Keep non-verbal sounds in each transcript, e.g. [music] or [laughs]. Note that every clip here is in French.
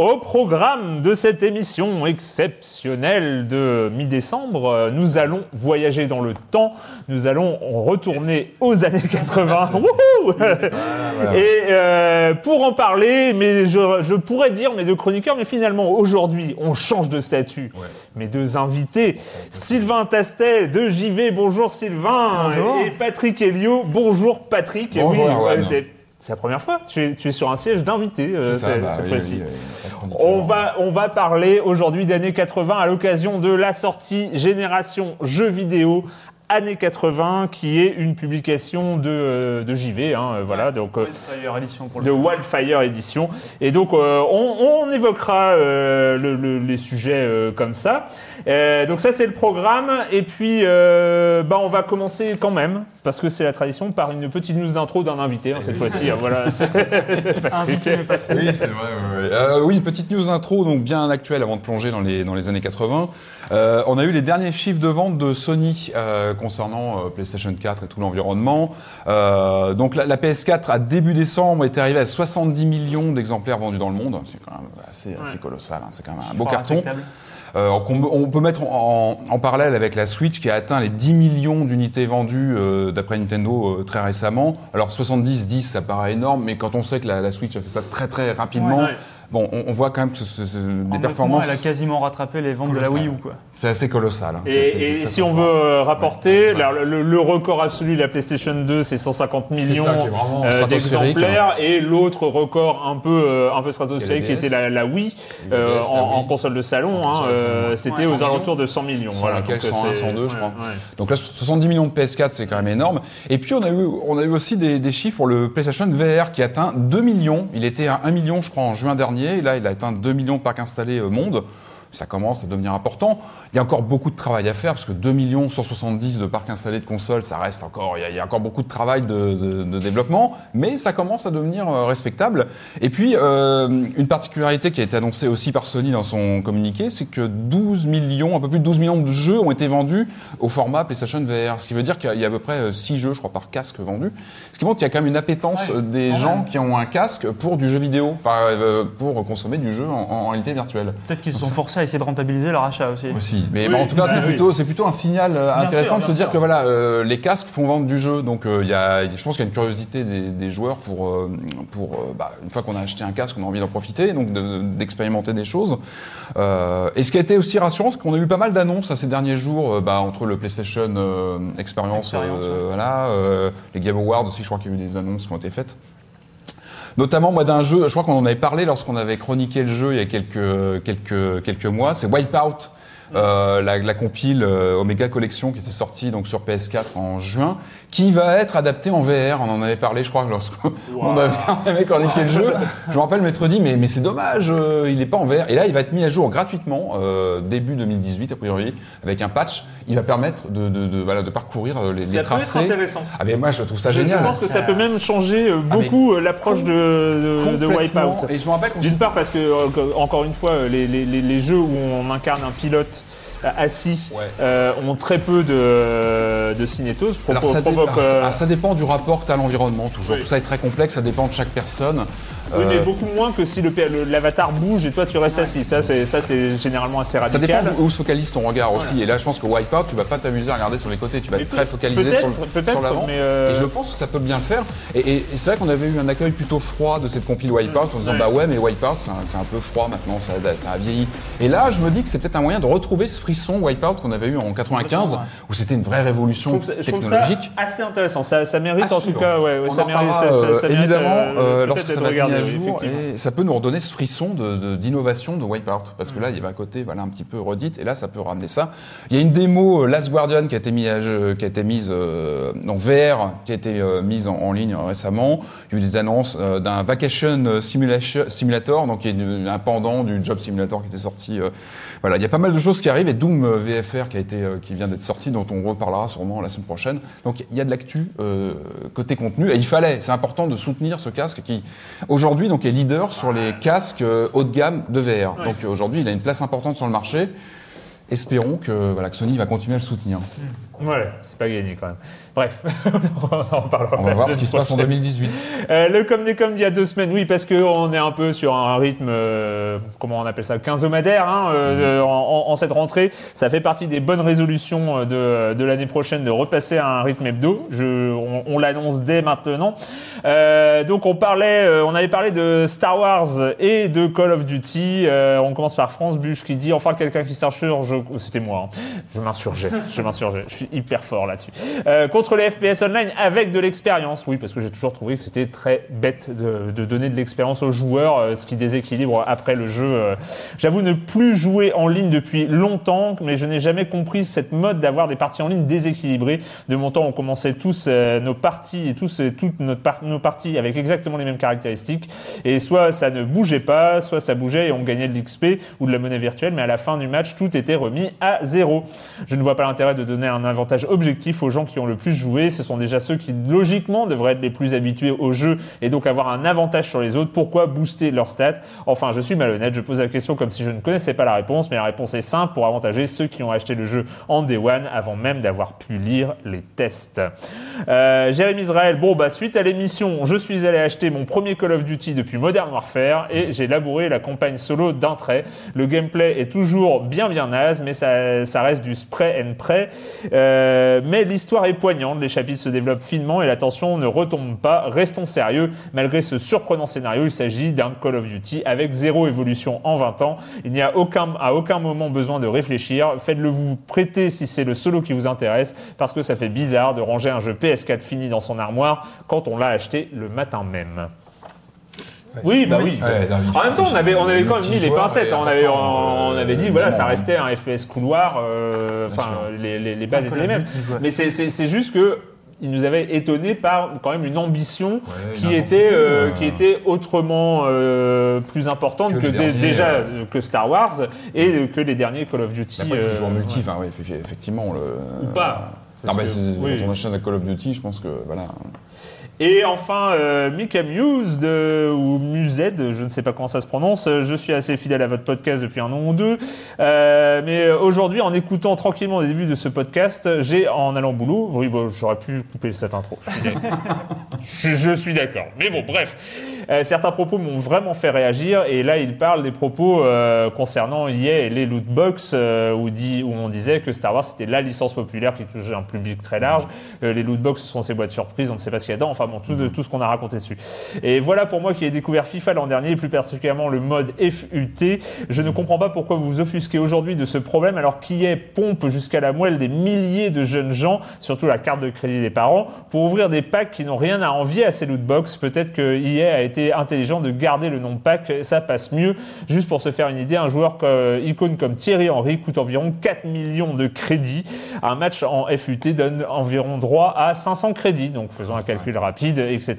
Au programme de cette émission exceptionnelle de mi-décembre, nous allons voyager dans le temps, nous allons retourner aux années [laughs] 80. Wouhou Et euh, pour en parler, mais je, je pourrais dire mes deux chroniqueurs, mais finalement aujourd'hui on change de statut. Mes deux invités, Sylvain Tastet de JV, bonjour Sylvain, Bonjour. et Patrick Helio, bonjour Patrick. Et Bonjour, oui, Erwan. ouais, c'est la première fois. Tu es, tu es sur un siège d'invité euh, cette- bah oui, fois-ci. oui, oui. On va, on va parler aujourd'hui d'années 80 à l'occasion de la sortie Génération Jeux vidéo années 80, qui est une publication de, euh, de JV. Hein, euh, voilà, donc, euh, Wildfire édition pour le de Wildfire Edition. Et donc, euh, on, on évoquera euh, le- le- les sujets euh, comme ça. Euh, donc ça, c'est le programme. Et puis, euh, bah, on va commencer quand même, parce que c'est la tradition, par une petite news intro d'un invité, hein, cette fois-ci. hein, voilà, [laughs] Invité, mais pas trop. Oui, c'est vrai. ouais, ouais. Euh, oui, une petite news intro, donc bien actuelle avant de plonger dans les, dans les années 80. Euh, on a eu les derniers chiffres de vente de Sony euh, concernant euh, PlayStation 4 et tout l'environnement. Euh, donc la, la PS4 à début décembre était arrivée à 70 millions d'exemplaires vendus dans le monde. C'est quand même assez, assez colossal. hein. C'est quand même un beau carton. respectable. Euh, qu'on- on peut mettre en, en- parallèle avec la Switch qui a atteint les 10 millions d'unités vendues euh, d'après Nintendo euh, très récemment. Alors 70, 10, ça paraît énorme, mais quand on sait que la, la Switch a fait ça très très rapidement, ouais. Bon, on, on voit quand même que ce- des performances, elle a quasiment rattrapé les ventes de la Wii U, quoi. c'est assez colossal. hein. Et, si on veut euh, rapporter, Ouais, le, le record absolu de la PlayStation 2, c'est 150 C'est millions euh, d'exemplaires, et l'autre record un peu euh, un peu stratosphérique, qui était la, la Wii, euh, DS, en, la en Wii. console de salon, En hein, console de salon, ouais. c'était Ouais, aux 100 alentours de 100 millions. 100 voilà, donc, 101, c'est- 102, je ouais, crois. ouais. Donc là, 70 millions de PS4, c'est quand même énorme. Et puis, on a eu, on a eu aussi des, des chiffres pour le PlayStation VR qui atteint 2 millions. Il était à 1 million, je crois, en juin dernier. Là, il a atteint 2 millions de parcs installés euh, monde. Ça commence à devenir important. Il y a encore beaucoup de travail à faire parce que 2 millions 170 de parcs installés de consoles, ça reste encore, il y a, il y a encore beaucoup de travail de, de- de développement, mais ça commence à devenir euh, respectable. Et puis, euh, une particularité qui a été annoncée aussi par Sony dans son communiqué, c'est que 12 millions, un peu plus de 12 millions de jeux ont été vendus au format PlayStation VR. Ce qui veut dire qu'il y a à peu près 6 jeux, je crois, par casque vendus. Ce qui montre qu'il y a quand même une appétence Ouais, euh, des gens même. qui ont un casque pour du jeu vidéo, euh, pour consommer du jeu en, en réalité virtuelle. Peut-être qu'ils se sont forcés essayer de rentabiliser leur achat aussi. Aussi. Mais Oui, bon, en tout cas, bah c'est oui. plutôt, c'est plutôt un signal Bien intéressant sûr, de se dire sûr. que voilà, euh, les casques font vendre du jeu. Donc, euh, il y a, je pense qu'il y a une curiosité des, des joueurs pour, euh, pour bah, une fois qu'on a acheté un casque, on a envie d'en profiter, donc de- d'expérimenter des choses. Euh, et ce qui a été aussi rassurant, c'est qu'on a eu pas mal d'annonces à ces derniers jours, euh, bah, entre le PlayStation euh, Experience, Experience, euh, ouais. voilà, euh, les Game Awards aussi, je crois qu'il y a eu des annonces qui ont été faites. Notamment, moi, d'un jeu, je crois qu'on en avait parlé lorsqu'on avait chroniqué le jeu il y a quelques, quelques, quelques mois, c'est Wipeout. Euh, la, la compile euh, Omega Collection qui était sortie donc sur PS4 en juin, qui va être adaptée en VR. On en avait parlé, je crois, lorsqu'on [laughs] on avait, on avait chroniqué le jeu. Je me rappelle m'être dit, mais, mais c'est dommage, euh, il n'est pas en VR. Et là, il va être mis à jour gratuitement euh, début 2018 a priori, avec un patch. Il va permettre de, de, de, voilà, de parcourir euh, les, Ça les peut être tracés. intéressant. Ah mais moi je trouve ça Je- génial. Je pense que ça peut même changer euh, beaucoup euh, l'approche de, de. Wipeout. Et je me rappelle D'une part parce que, encore une fois, les, les- les- les jeux où on incarne un pilote assis Ouais. euh, ont très peu de, de cinétose, Alors ça, dé- euh, alors, ça dépend du rapport que tu as à l'environnement, toujours. Oui. Tout ça est très complexe, ça dépend de chaque personne. Oui, mais Euh, beaucoup moins que si l'avatar bouge et toi tu restes assis. Ça, c'est ça, généralement assez ça radical. dépend où se focalise ton regard aussi. Et là, je pense que Wipeout, tu vas pas t'amuser à regarder sur les côtés, tu vas Mais être très focalisé sur, l'avant. euh, Et je pense que ça peut bien le faire. Et, et- et c'est vrai qu'on avait eu un accueil plutôt froid de cette compile Wipeout en disant Ouais. bah ouais, mais Wipeout, c'est un, peu froid maintenant, ça, ça a vieilli. Et là, je me dis que c'est peut-être un moyen de retrouver ce frisson Wipeout qu'on avait eu en 95, Complètement, ouais. où c'était une vraie Je révolution trouve, ça, je trouve ça technologique. assez intéressant. Ça, ça mérite À en tout cas, ouais, ça mérite, ça, ça- ça euh, mérite, évidemment euh, lorsque ça va regardé, à jour et ça peut nous redonner ce frisson de- de- d'innovation de, Wipeout parce Mm. que là il y avait un côté voilà un petit peu redite et là ça peut ramener ça. Il y a une démo euh, Last Guardian qui a été mise à jeu- qui a été mise euh, en VR qui a été euh, mise en, en ligne récemment. Il y a eu des annonces euh, d'un Vacation Simulation- Simulator donc qui est une- un pendant du Job Simulator qui était sorti. Voilà, il y a pas mal de choses qui arrivent et Doom euh, VFR qui a été euh, qui vient d'être sorti dont on reparlera sûrement la semaine prochaine. Donc il y a de l'actu euh, côté contenu et il fallait, c'est important de soutenir ce casque qui aujourd'hui donc est leader sur les casques euh, haut de gamme de VR. Donc aujourd'hui, il a une place importante sur le marché. Espérons que voilà que Sony va continuer à le soutenir. Ouais, c'est pas gagné quand même. Bref, [laughs] on en parlera. On va voir ce qui se passe en prochaine. 2018. Euh, le comme des comme il y a deux semaines, oui, parce qu'on est un peu sur un rythme, euh, comment on appelle ça, quinzomadaire, hein, euh, en, en- en cette rentrée. Ça fait partie des bonnes résolutions euh, de, de l'année prochaine de repasser à un rythme hebdo. Je, on on l'annonce dès maintenant. Euh, donc on parlait, euh, on avait parlé de Star Wars et de Call of Duty. Euh, on commence par France Buche qui dit enfin quelqu'un qui s'insurge. C'était moi. hein. Je m'insurgeais. Je m'insurgeais. Je suis hyper fort là-dessus. Euh, contre les FPS online avec de l'expérience. Oui, parce que j'ai toujours trouvé que c'était très bête de, de donner de l'expérience aux joueurs, euh, ce qui déséquilibre après le jeu. euh. J'avoue ne plus jouer en ligne depuis longtemps, mais je n'ai jamais compris cette mode d'avoir des parties en ligne déséquilibrées. De mon temps, on commençait tous euh, nos parties et tous toutes nos parties avec exactement les mêmes caractéristiques. Et soit ça ne bougeait pas, soit ça bougeait et on gagnait de l'XP ou de la monnaie virtuelle, mais à la fin du match, tout était remis à zéro. Je ne vois pas l'intérêt de donner un avantage objectif aux gens qui ont le plus joué. Ce sont déjà ceux qui, logiquement, devraient être les plus habitués au jeu et donc avoir un avantage sur les autres. Pourquoi booster leurs stats Enfin, je suis malhonnête, je pose la question comme si je ne connaissais pas la réponse, mais la réponse est simple pour avantager ceux qui ont acheté le jeu en Day One avant même d'avoir pu lire les tests. Euh, Jérémy Israël, bon, bah, suite à l'émission, je suis allé acheter mon premier Call of Duty depuis Modern Warfare et j'ai labouré la campagne solo d'un trait. Le gameplay est toujours bien bien naze, mais ça, ça reste du spray and pray. Euh, mais l'histoire est poignante, les chapitres se développent finement et la tension ne retombe pas. Restons sérieux, malgré ce surprenant scénario, il s'agit d'un Call of Duty avec zéro évolution en 20 ans. Il n'y a aucun, à aucun moment besoin de réfléchir. Faites-le vous prêter si c'est le solo qui vous intéresse, parce que ça fait bizarre de ranger un jeu PS4 fini dans son armoire quand on l'a acheté le matin même. Oui, bah oui. Ouais, en même temps, on avait, on avait le quand même mis les pincettes. hein. On avait, important, on, euh, avait dit, voilà, ça restait un FPS couloir. euh, Enfin, les, les, les bases étaient les mêmes. Mais c'est- juste que il nous avait étonné par quand même une ambition Ouais, qui une était euh, euh, qui était autrement euh, plus importante Que derniers, déjà que Star Wars et que les derniers Call of Duty. Après, il faut euh, jouer en multi, ouais. enfin, oui, effe- effectivement. Le... Ou pas. Non, mais que- oui. quand on achète un Call of Duty, je pense que voilà. Et enfin, euh, Mika Muse de, ou Mused, je ne sais pas comment ça se prononce. Je suis assez fidèle à votre podcast depuis un an ou deux. Euh, mais aujourd'hui, en écoutant tranquillement les débuts de ce podcast, j'ai, en allant au boulot, oui, bon, j'aurais pu couper cette intro. Je suis d'accord. [laughs] je, je suis d'accord. Mais bon, bref. Euh, certains propos m'ont vraiment fait réagir. Et là, il parle des propos euh, concernant EA et les loot box, euh, où, dit, où on disait que Star Wars, c'était la licence populaire qui touchait un public très large. Euh, les loot box, ce sont ces boîtes surprises, on ne sait pas ce qu'il y a dedans. Enfin bon, tout, de- tout ce qu'on a raconté dessus. Et voilà pour moi qui ai découvert FIFA l'an dernier, et plus particulièrement le mode FUT. Je ne comprends pas pourquoi vous vous offusquez aujourd'hui de ce problème alors qu'EA pompe jusqu'à la moelle des milliers de jeunes gens, surtout la carte de crédit des parents, pour ouvrir des packs qui n'ont rien à envier à ces loot box. Peut-être que EA a été été intelligent de garder le nom de pack, ça passe mieux. Juste pour se faire une idée, un joueur comme, icône comme Thierry Henry coûte environ 4 millions de crédits. Un match en FUT donne environ droit à 500 crédits, donc faisons un calcul rapide, etc.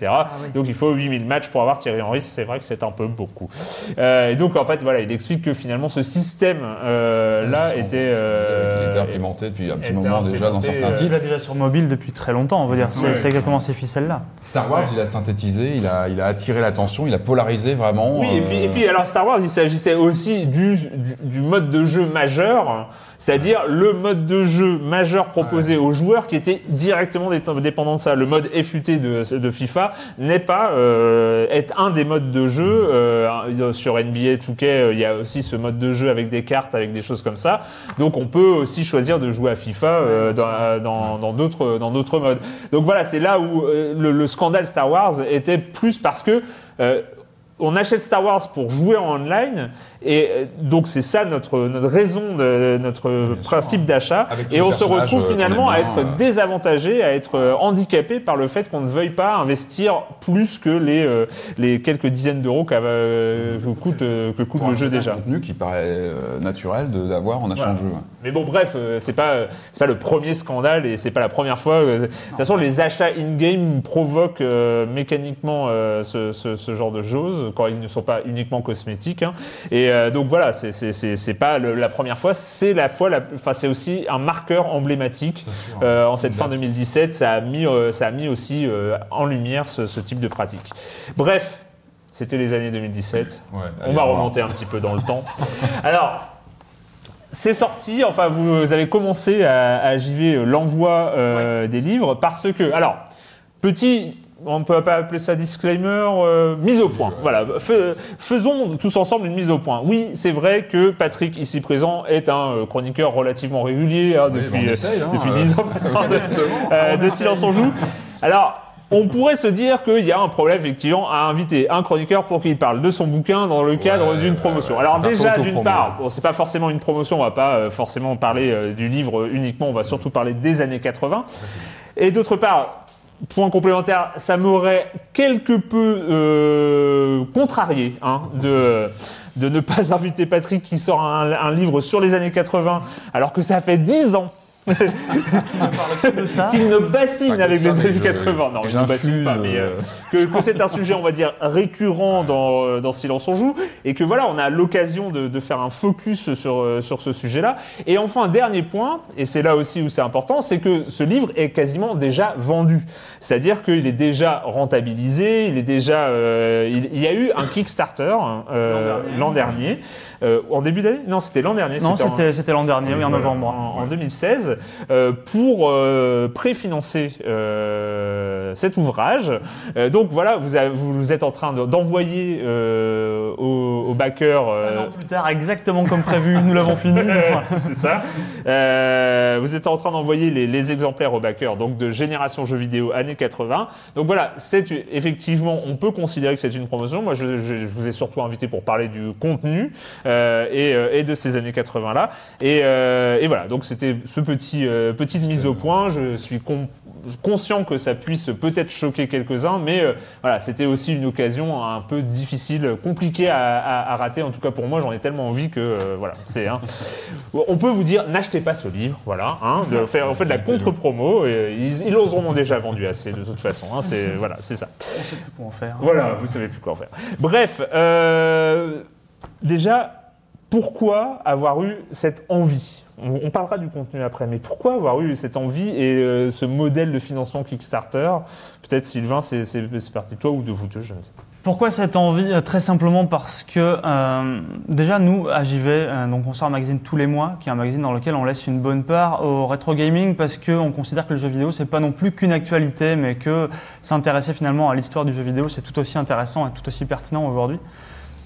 Donc il faut 8000 matchs pour avoir Thierry Henry, c'est vrai que c'est un peu beaucoup. Euh, et donc en fait, voilà, il explique que finalement ce système euh, là était... euh, implémenté depuis un petit moment déjà dans certains euh, Il titres. est déjà sur mobile depuis très longtemps, on veut dire. C'est Ouais. exactement ces ficelles-là. Star Wars, il a synthétisé, il a, il a attiré l'attention, il a polarisé vraiment. Oui, et puis, euh, et puis alors Star Wars, il s'agissait aussi du, du, du mode de jeu majeur, c'est-à-dire le mode de jeu majeur proposé aux joueurs qui était directement dé- dépendant de ça. Le mode FUT de, de FIFA n'est pas euh, est un des modes de jeu. euh, sur NBA 2K, euh, il y a aussi ce mode de jeu avec des cartes, avec des choses comme ça. Donc on peut aussi choisir de jouer à FIFA euh, dans- dans d'autres dans d'autres modes. Donc voilà, c'est là où euh, le, le scandale Star Wars était plus parce que euh, on achète Star Wars pour jouer en online et euh, donc c'est ça notre notre raison de notre principe d'achat et on se retrouve euh, finalement à être euh. désavantagé, à être handicapé par le fait qu'on ne veuille pas investir plus que les les quelques dizaines d'euros euh, que coûte que coûte pour le un jeu déjà. contenu qui paraît naturel d'avoir en achetant Voilà. le jeu. Mais bon, bref, c'est pas c'est pas le premier scandale et c'est pas la première fois. De toute façon, les achats in-game provoquent mécaniquement ce, ce- ce genre de choses quand ils ne sont pas uniquement cosmétiques. hein. Et euh, donc voilà, c'est pas le- la première fois, c'est la fois, enfin c'est aussi un marqueur emblématique euh, en cette fin 2017. Ça a mis euh, ça a mis aussi en lumière ce, ce type de pratique. Bref. C'était les années 2017. Ouais, On va remonter un petit peu dans le temps. Alors, c'est sorti, enfin vous avez commencé à, à JV l'envoi euh, des livres parce que, alors, petit, on ne peut pas appeler ça disclaimer, euh, mise au point. Voilà, Fais- faisons tous ensemble une mise au point. Oui, c'est vrai que Patrick, ici présent, est un euh, chroniqueur relativement régulier hein, Oui, depuis, euh, essaye, hein, depuis euh, 10 ans de, euh, de Silence on joue. Alors, on pourrait se dire qu'il y a un problème effectivement à inviter un chroniqueur pour qu'il parle de son bouquin dans le cadre Ouais, d'une promotion. ouais, Alors déjà, d'une part, bon, c'est pas forcément une promotion, on va pas forcément parler du livre uniquement, on va surtout parler des années 80. Et d'autre part, point complémentaire, ça m'aurait quelque peu euh, contrarié hein, de de ne pas [laughs] inviter Patrick qui sort un, un livre sur les années 80 alors que ça fait 10 ans de ça. qu'il ne bassine avec ça, les années je- 80. Non, il ne bassine pas, mais euh, euh, que, que c'est un sujet, on va dire, récurrent dans, euh, dans Silence on joue, et que voilà, on a l'occasion de, de faire un focus sur, euh, sur ce sujet-là. Et enfin, dernier point, et c'est là aussi où c'est important, c'est que ce livre est quasiment déjà vendu. C'est-à-dire qu'il est déjà rentabilisé, il est déjà, euh, il, il y a eu un Kickstarter euh, l'an dernier. Euh, en début d'année? Non, c'était l'an dernier. Non, c'était c'était l'an dernier, oui, en novembre. En, en 2016, euh, pour euh, préfinancer euh, cet ouvrage. Euh, donc voilà, vous, avez- vous êtes en train de- d'envoyer euh, aux, aux backers. euh, Un an plus tard, exactement comme prévu, nous l'avons fini. [laughs] C'est ça. Euh, vous êtes en train d'envoyer les, les exemplaires aux backers donc de Génération Jeux Vidéo années 80. Donc voilà, c'est effectivement, on peut considérer que c'est une promotion. Moi, je, je- je vous ai surtout invité pour parler du contenu euh, et, euh, et de ces années 80 là. Et, euh, et voilà, donc c'était ce petit euh, petite mise au point. Je suis con- conscient que ça puisse peut-être choquer quelques-uns, mais euh, voilà, c'était aussi une occasion un peu difficile, compliquée à, à- à rater. En tout cas pour moi, j'en ai tellement envie que euh, voilà, c'est. hein. On peut vous dire, n'achetez pas ce livre, voilà. Hein, de faire, on fait de la contre-promo. et Ils, ils en déjà vendu assez de toute façon. Hein, c'est voilà, c'est ça. On sait plus quoi en faire. Voilà, vous savez plus quoi en faire. Bref, déjà, pourquoi avoir eu cette envie? On, parlera du contenu après, mais pourquoi avoir eu cette envie et euh, ce modèle de financement Kickstarter? Peut-être Sylvain, c'est parti de toi ou de vous deux, je ne sais pas. Pourquoi cette envie? Euh, Très simplement parce que euh, déjà nous à JV, euh, donc on sort un magazine tous les mois, qui est un magazine dans lequel on laisse une bonne part au rétro gaming parce que on considère que le jeu vidéo c'est pas non plus qu'une actualité, mais que s'intéresser finalement à l'histoire du jeu vidéo c'est tout aussi intéressant et tout aussi pertinent aujourd'hui.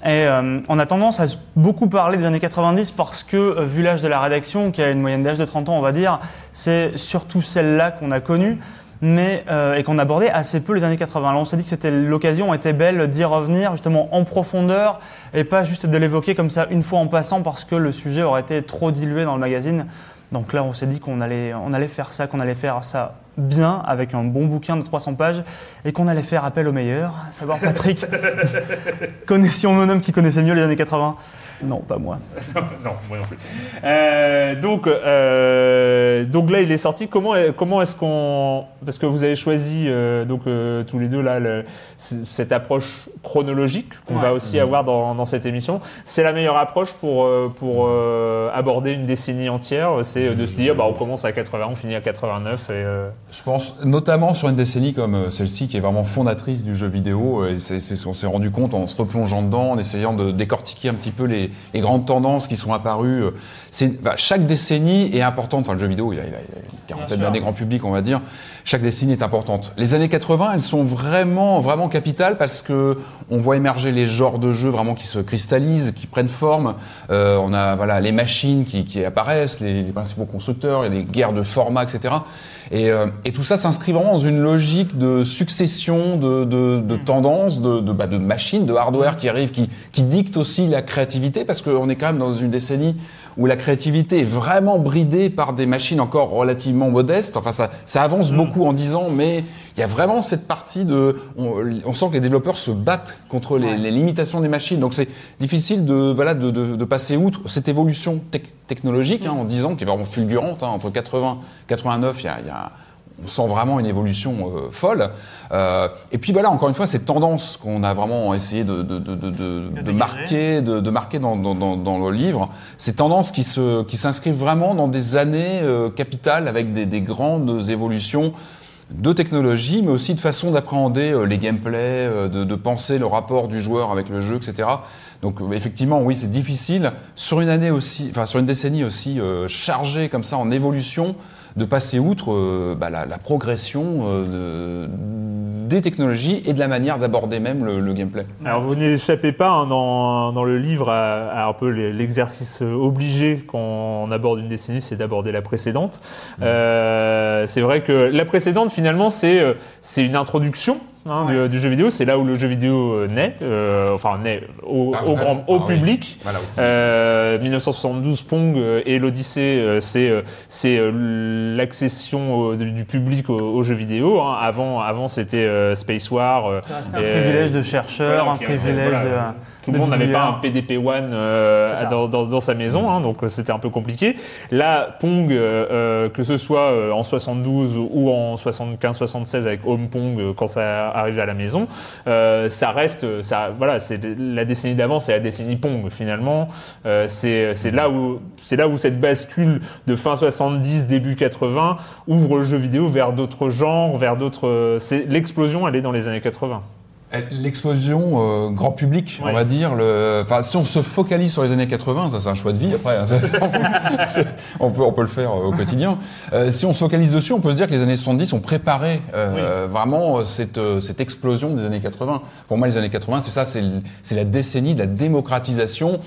Et euh, on a tendance à beaucoup parler des années 90 parce que, euh, vu l'âge de la rédaction, qui a une moyenne d'âge de 30 ans, on va dire, c'est surtout celle-là qu'on a connue, mais euh, et qu'on abordait assez peu les années 80. Alors on s'est dit que c'était l'occasion était belle d'y revenir justement en profondeur et pas juste de l'évoquer comme ça une fois en passant parce que le sujet aurait été trop dilué dans le magazine. Donc là, on s'est dit qu'on allait, on allait faire ça, qu'on allait faire ça bien avec un bon bouquin de 300 pages et qu'on allait faire appel aux meilleurs, à savoir Patrick, [laughs] connaissions mon homme qui connaissait mieux les années 80. Non, pas moi. [laughs] non, moi non plus. Euh, donc, euh, donc là, il est sorti. Comment, comment est-ce qu'on. Parce que vous avez choisi, euh, donc, euh, tous les deux, là, le- cette approche chronologique qu'on va aussi avoir dans, dans cette émission. C'est la meilleure approche pour, pour euh, aborder une décennie entière. C'est de se dire, bah, on commence à 80, on finit à 89. Et, euh, Je pense notamment sur une décennie comme celle-ci qui est vraiment fondatrice du jeu vidéo. Et c'est, c'est ce qu'on s'est rendu compte en se replongeant dedans, en essayant de décortiquer un petit peu les, les grandes tendances qui sont apparues. C'est, bah, chaque décennie est importante. Enfin, le jeu vidéo, il a, il a- il a une quarantaine d'années grand public, on va dire. Chaque décennie est importante. Les années 80, elles sont vraiment, vraiment capitales parce que on voit émerger les genres de jeux vraiment qui se cristallisent, qui prennent forme. Euh, on a voilà les machines qui, qui apparaissent, les, les principaux constructeurs, et les guerres de format, etc. Et, euh, et tout ça s'inscrit vraiment dans une logique de succession de, de, de tendances, de, de, bah, de machines, de hardware qui arrivent, qui, qui dictent aussi la créativité, parce qu'on est quand même dans une décennie où la créativité est vraiment bridée par des machines encore relativement modestes. Enfin, ça, ça avance beaucoup en 10 ans, mais il y a vraiment cette partie de... On, on sent que les développeurs se battent contre les, les limitations des machines. Donc c'est difficile de, voilà, de, de, de passer outre cette évolution tec- technologique hein, en 10 ans, qui est vraiment fulgurante. Hein, entre 80 89, il y a, il y a- on sent vraiment une évolution euh, folle. Euh, et puis voilà, encore une fois, cette tendance qu'on a vraiment essayé de, de, de, de, de- de marquer, de, marquer dans, dans, dans, dans le livre, ces tendances qui se, qui s'inscrivent vraiment dans des années euh, capitales avec des, des grandes évolutions de technologie, mais aussi de façon d'appréhender les gameplays, de, penser le rapport du joueur avec le jeu, etc. Donc effectivement, oui, c'est difficile sur une année aussi, enfin sur une décennie aussi chargée comme ça en évolution, de passer outre euh, bah, la, la progression euh, de- des technologies et de la manière d'aborder même le, le gameplay. Alors vous n'échappez pas hein, dans, dans le livre à, à un peu l'exercice obligé quand on aborde une décennie, c'est d'aborder la précédente. Euh, c'est vrai que la précédente finalement c'est euh, c'est une introduction. Hein, du, du jeu vidéo, c'est là où le jeu vidéo euh, naît, euh, enfin naît au, Ah, au grand, au Ah oui. public. Euh, 1972, Pong euh, et l'Odyssée, euh, c'est c'est l'accession au- du, public aux, aux jeux vidéo. hein. Avant, avant c'était Space War. euh, Un privilège de chercheur, voilà, un privilège voilà. de. Tout le de monde n'avait pas un. PDP One euh, C'est ça. dans, dans- dans sa maison, hein, donc euh, c'était un peu compliqué. Là, Pong, euh, euh, que ce soit euh, en 72 ou en 75-76 avec Home Pong quand ça arrive à la maison, euh, ça reste, ça, voilà, c'est la décennie d'avant, c'est la décennie Pong finalement. Euh, c'est là où c'est là où cette bascule de fin 70 début 80 ouvre le jeu vidéo vers d'autres genres, vers d'autres. l'explosion, elle est dans les années 80. L'explosion euh, grand public, Ouais. on va dire. Le... Enfin, si on se focalise sur les années 80, ça c'est un choix de vie. Après, hein, ça, on peut on peut le faire euh, au quotidien. Euh, si on se focalise dessus, on peut se dire que les années 70 ont préparé euh, vraiment cette cette explosion des années 80. Pour moi, les années 80, c'est ça, c'est la décennie de la démocratisation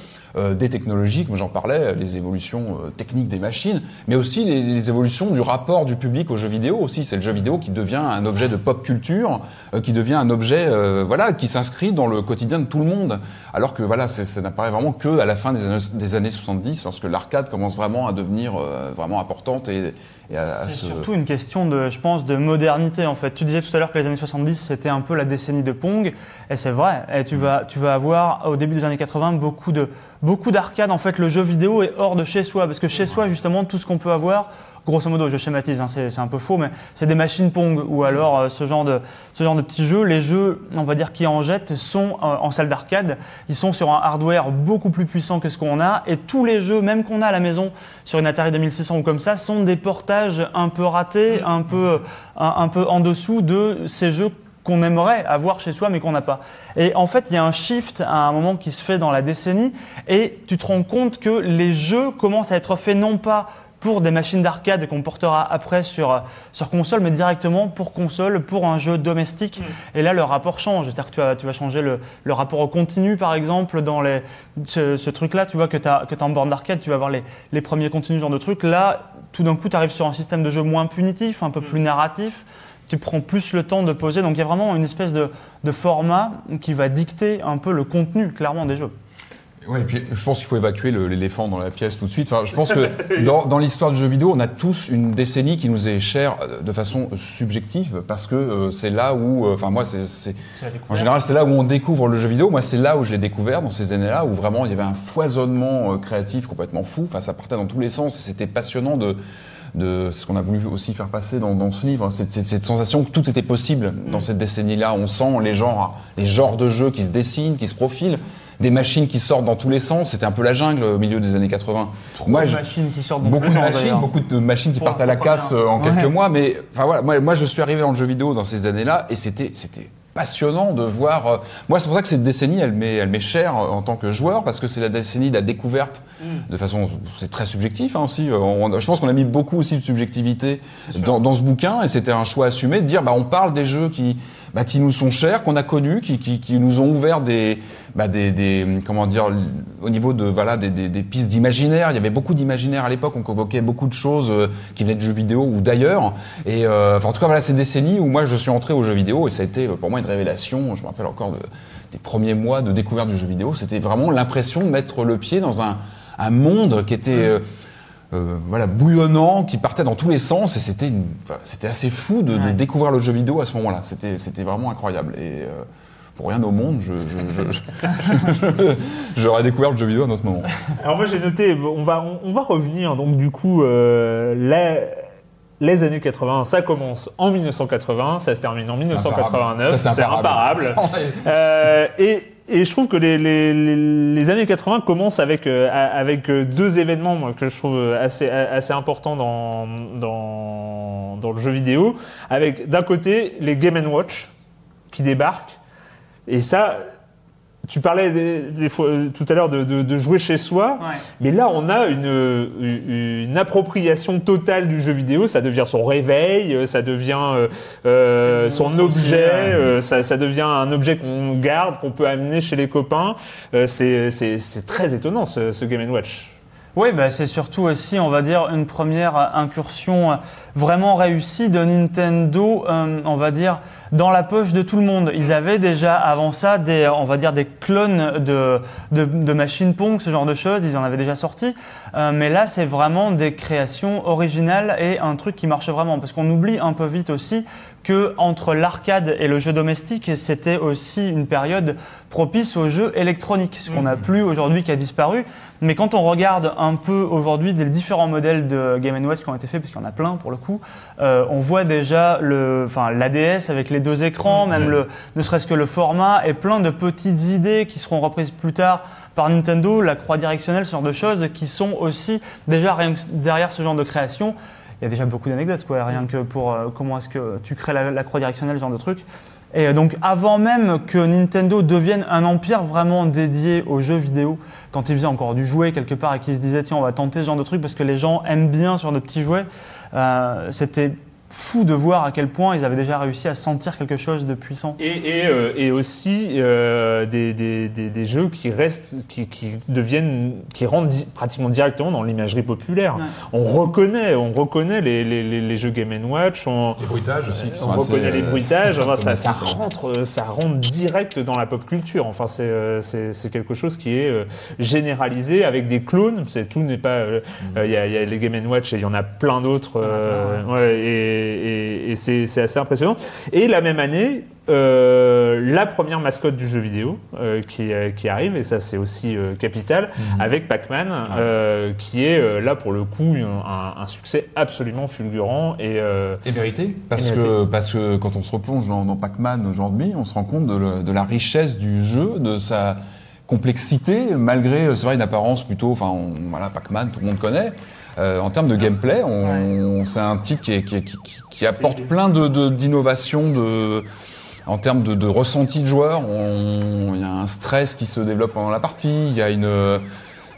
des technologies, comme j'en parlais, les évolutions techniques des machines, mais aussi les, les évolutions du rapport du public au jeu vidéo aussi. C'est le jeu vidéo qui devient un objet de pop culture, qui devient un objet, euh, voilà, qui s'inscrit dans le quotidien de tout le monde. Alors que voilà, ça n'apparaît vraiment que à la fin des années, des années 70, lorsque l'arcade commence vraiment à devenir euh, vraiment importante et, et à, à C'est surtout une question de, je pense, de modernité en fait. Tu disais tout à l'heure que les années 70 c'était un peu la décennie de Pong, et c'est vrai. Et tu vas, tu vas avoir au début des années 80 beaucoup de, beaucoup d'arcades. En fait, le jeu vidéo est hors de chez soi parce que chez soi justement tout ce qu'on peut avoir. Grosso modo, je schématise, hein, c'est un peu faux, mais c'est des machines Pong ou alors euh, ce genre de ce genre de petits jeux. Les jeux, on va dire, qui en jettent sont euh, en salle d'arcade. Ils sont sur un hardware beaucoup plus puissant que ce qu'on a, et tous les jeux, même qu'on a à la maison sur une Atari 2600 ou comme ça, sont des portages un peu ratés, un peu un peu en dessous de ces jeux qu'on aimerait avoir chez soi mais qu'on n'a pas. Et en fait, il y a un shift à un moment qui se fait dans la décennie et tu te rends compte que les jeux commencent à être faits non pas pour des machines d'arcade qu'on portera après sur, sur console, mais directement pour console, pour un jeu domestique. Et là, le rapport change. C'est-à-dire que tu vas, tu vas changer le, le rapport au continu, par exemple, dans les, ce, ce truc-là. Tu vois que tu as, que as en borne d'arcade, tu vas avoir les, les premiers contenus, ce genre de truc. Là, tout d'un coup, tu arrives sur un système de jeu moins punitif, un peu plus narratif. Tu prends plus le temps de poser. Donc, il y a vraiment une espèce de, de format qui va dicter un peu le contenu, clairement, des jeux. Ouais, et puis je pense qu'il faut évacuer l'éléphant dans la pièce tout de suite. Enfin, je pense que dans, dans l'histoire du jeu vidéo, on a tous une décennie qui nous est chère de façon subjective parce que euh, c'est là où, euh, enfin moi, c'est, c'est- en général, c'est là où on découvre le jeu vidéo. Moi, c'est là où je l'ai découvert dans ces années-là où vraiment il y avait un foisonnement euh, créatif complètement fou. Enfin, ça partait dans tous les sens et c'était passionnant de de ce qu'on a voulu aussi faire passer dans, dans ce livre, cette, cette- cette sensation que tout était possible dans cette décennie-là. On sent les genres, les genres de jeux qui se dessinent, qui se profilent, des machines qui sortent dans tous les sens. C'était un peu la jungle au milieu des années 80. Moi, je- machines qui sortent dans beaucoup tous de les sens, machines, beaucoup de machines qui Pour- partent à la casse bien euh, en Ouais. quelques mois. Mais enfin voilà, moi, moi je suis arrivé dans le jeu vidéo dans ces années-là et c'était c'était passionnant de voir. euh, moi c'est pour ça que cette décennie elle m'est elle m'est chère euh, en tant que joueur parce que c'est la décennie de la découverte Mm. de façon c'est très subjectif hein, aussi. On- je pense qu'on a mis beaucoup aussi de subjectivité dans, dans ce bouquin et c'était un choix assumé de dire bah on parle des jeux qui bah, qui nous sont chers, qu'on a connus, qui, qui, qui nous ont ouvert des, bah, des, des comment dire, au niveau de voilà des, des, des pistes d'imaginaire. Il y avait beaucoup d'imaginaire à l'époque. On convoquait beaucoup de choses euh, qui venaient de jeux vidéo ou d'ailleurs. Et euh, enfin, en tout cas, voilà ces décennies où moi je suis entré aux jeux vidéo et ça a été euh, pour moi une révélation. Je me rappelle encore de, des premiers mois de découverte du jeu vidéo. C'était vraiment l'impression de mettre le pied dans un, un monde qui était euh, euh, voilà, bouillonnant, qui partait dans tous les sens, et c'était c'était assez fou de, découvrir le jeu vidéo à ce moment-là. C'était c'était vraiment incroyable. Et euh, pour rien au monde, je, je- je- je- j'aurais découvert le jeu vidéo à un autre moment. Alors moi j'ai noté, on va, on, on va revenir, donc du coup, euh, les, les années 80, ça commence en 1980, ça se termine en 1989, Ça, c'est imparable. [laughs] Ça, Euh, et, et je trouve que les, les, années 80 commencent avec, euh, avec euh, deux événements moi, que je trouve assez, assez importants dans, dans, dans le jeu vidéo. Avec d'un côté les Game Watch qui débarquent. Et ça, tu parlais des, des fois, euh, tout à l'heure de, de, de jouer chez soi. Ouais. Mais là, on a une, appropriation totale du jeu vidéo. Ça devient son réveil, euh, ça devient euh, son objet, euh, ça, ça devient un objet qu'on garde, qu'on peut amener chez les copains. C'est- très étonnant ce, ce Game Watch. Oui, bah, c'est surtout aussi, on va dire, une première incursion vraiment réussie de Nintendo, on va dire, dans la poche de tout le monde. Ils avaient déjà avant ça des, euh, on va dire, des clones de, de, de machines Pong, ce genre de choses. Ils en avaient déjà sorti. Euh, mais là, c'est vraiment des créations originales et un truc qui marche vraiment. Parce qu'on oublie un peu vite aussi que entre l'arcade et le jeu domestique, c'était aussi une période propice aux jeux électroniques, ce qu'on n'a plus aujourd'hui qui a disparu. Mais quand on regarde un peu aujourd'hui les différents modèles de Game Watch qui ont été faits, parce qu'il y en a plein pour le coup, euh, on voit déjà le, enfin l'ADS avec les deux écrans, même le, ne serait-ce que le format et plein de petites idées qui seront reprises plus tard par Nintendo, la croix directionnelle, ce genre de choses qui sont aussi déjà derrière ce genre de création. Il y a déjà beaucoup d'anecdotes, quoi, rien que pour euh, comment est-ce que tu crées la, croix directionnelle, ce genre de truc. Et euh, donc, avant même que Nintendo devienne un empire vraiment dédié aux jeux vidéo, quand ils faisaient encore du jouet quelque part et qu'ils se disaient, tiens, on va tenter ce genre de truc parce que les gens aiment bien sur de petits jouets, euh, c'était fou de voir à quel point ils avaient déjà réussi à sentir quelque chose de puissant. Et, et, euh, et aussi euh, des, des, des, des jeux qui restent, qui, qui deviennent, qui rentrent di- pratiquement directement dans l'imagerie populaire. Ouais. On reconnaît, on reconnaît les, les, les, les jeux Game Watch, on, Les bruitages aussi. on reconnaît les euh, bruitages. Enfin, ça, ça rentre, ça rentre direct dans la pop culture. Enfin, c'est euh, c'est c'est quelque chose qui est euh, généralisé avec des clones. C'est tout n'est pas. euh, Mm. euh, Il y, a, il y a les Game Watch et il y en a plein d'autres. euh, ouais, et et, et c'est assez impressionnant. Et la même année, euh, la première mascotte du jeu vidéo euh, qui, euh, qui arrive, et ça c'est aussi euh, capital, Mm. avec Pac-Man, qui est là pour le coup un, un succès absolument fulgurant. Et, Et mérité, parce Et que, parce que quand on se replonge dans, dans Pac-Man aujourd'hui, on se rend compte de, le- de la richesse du jeu, de sa complexité, malgré, c'est vrai, une apparence plutôt, enfin, on- voilà, Pac-Man, tout le monde connaît. Euh, en termes de gameplay, on, c'est un titre qui, est- qui, est- qui, qui- qui apporte plein de, de- d'innovations, de, en termes de, de ressenti de joueur. On- Il y a un stress qui se développe pendant la partie, il y a une,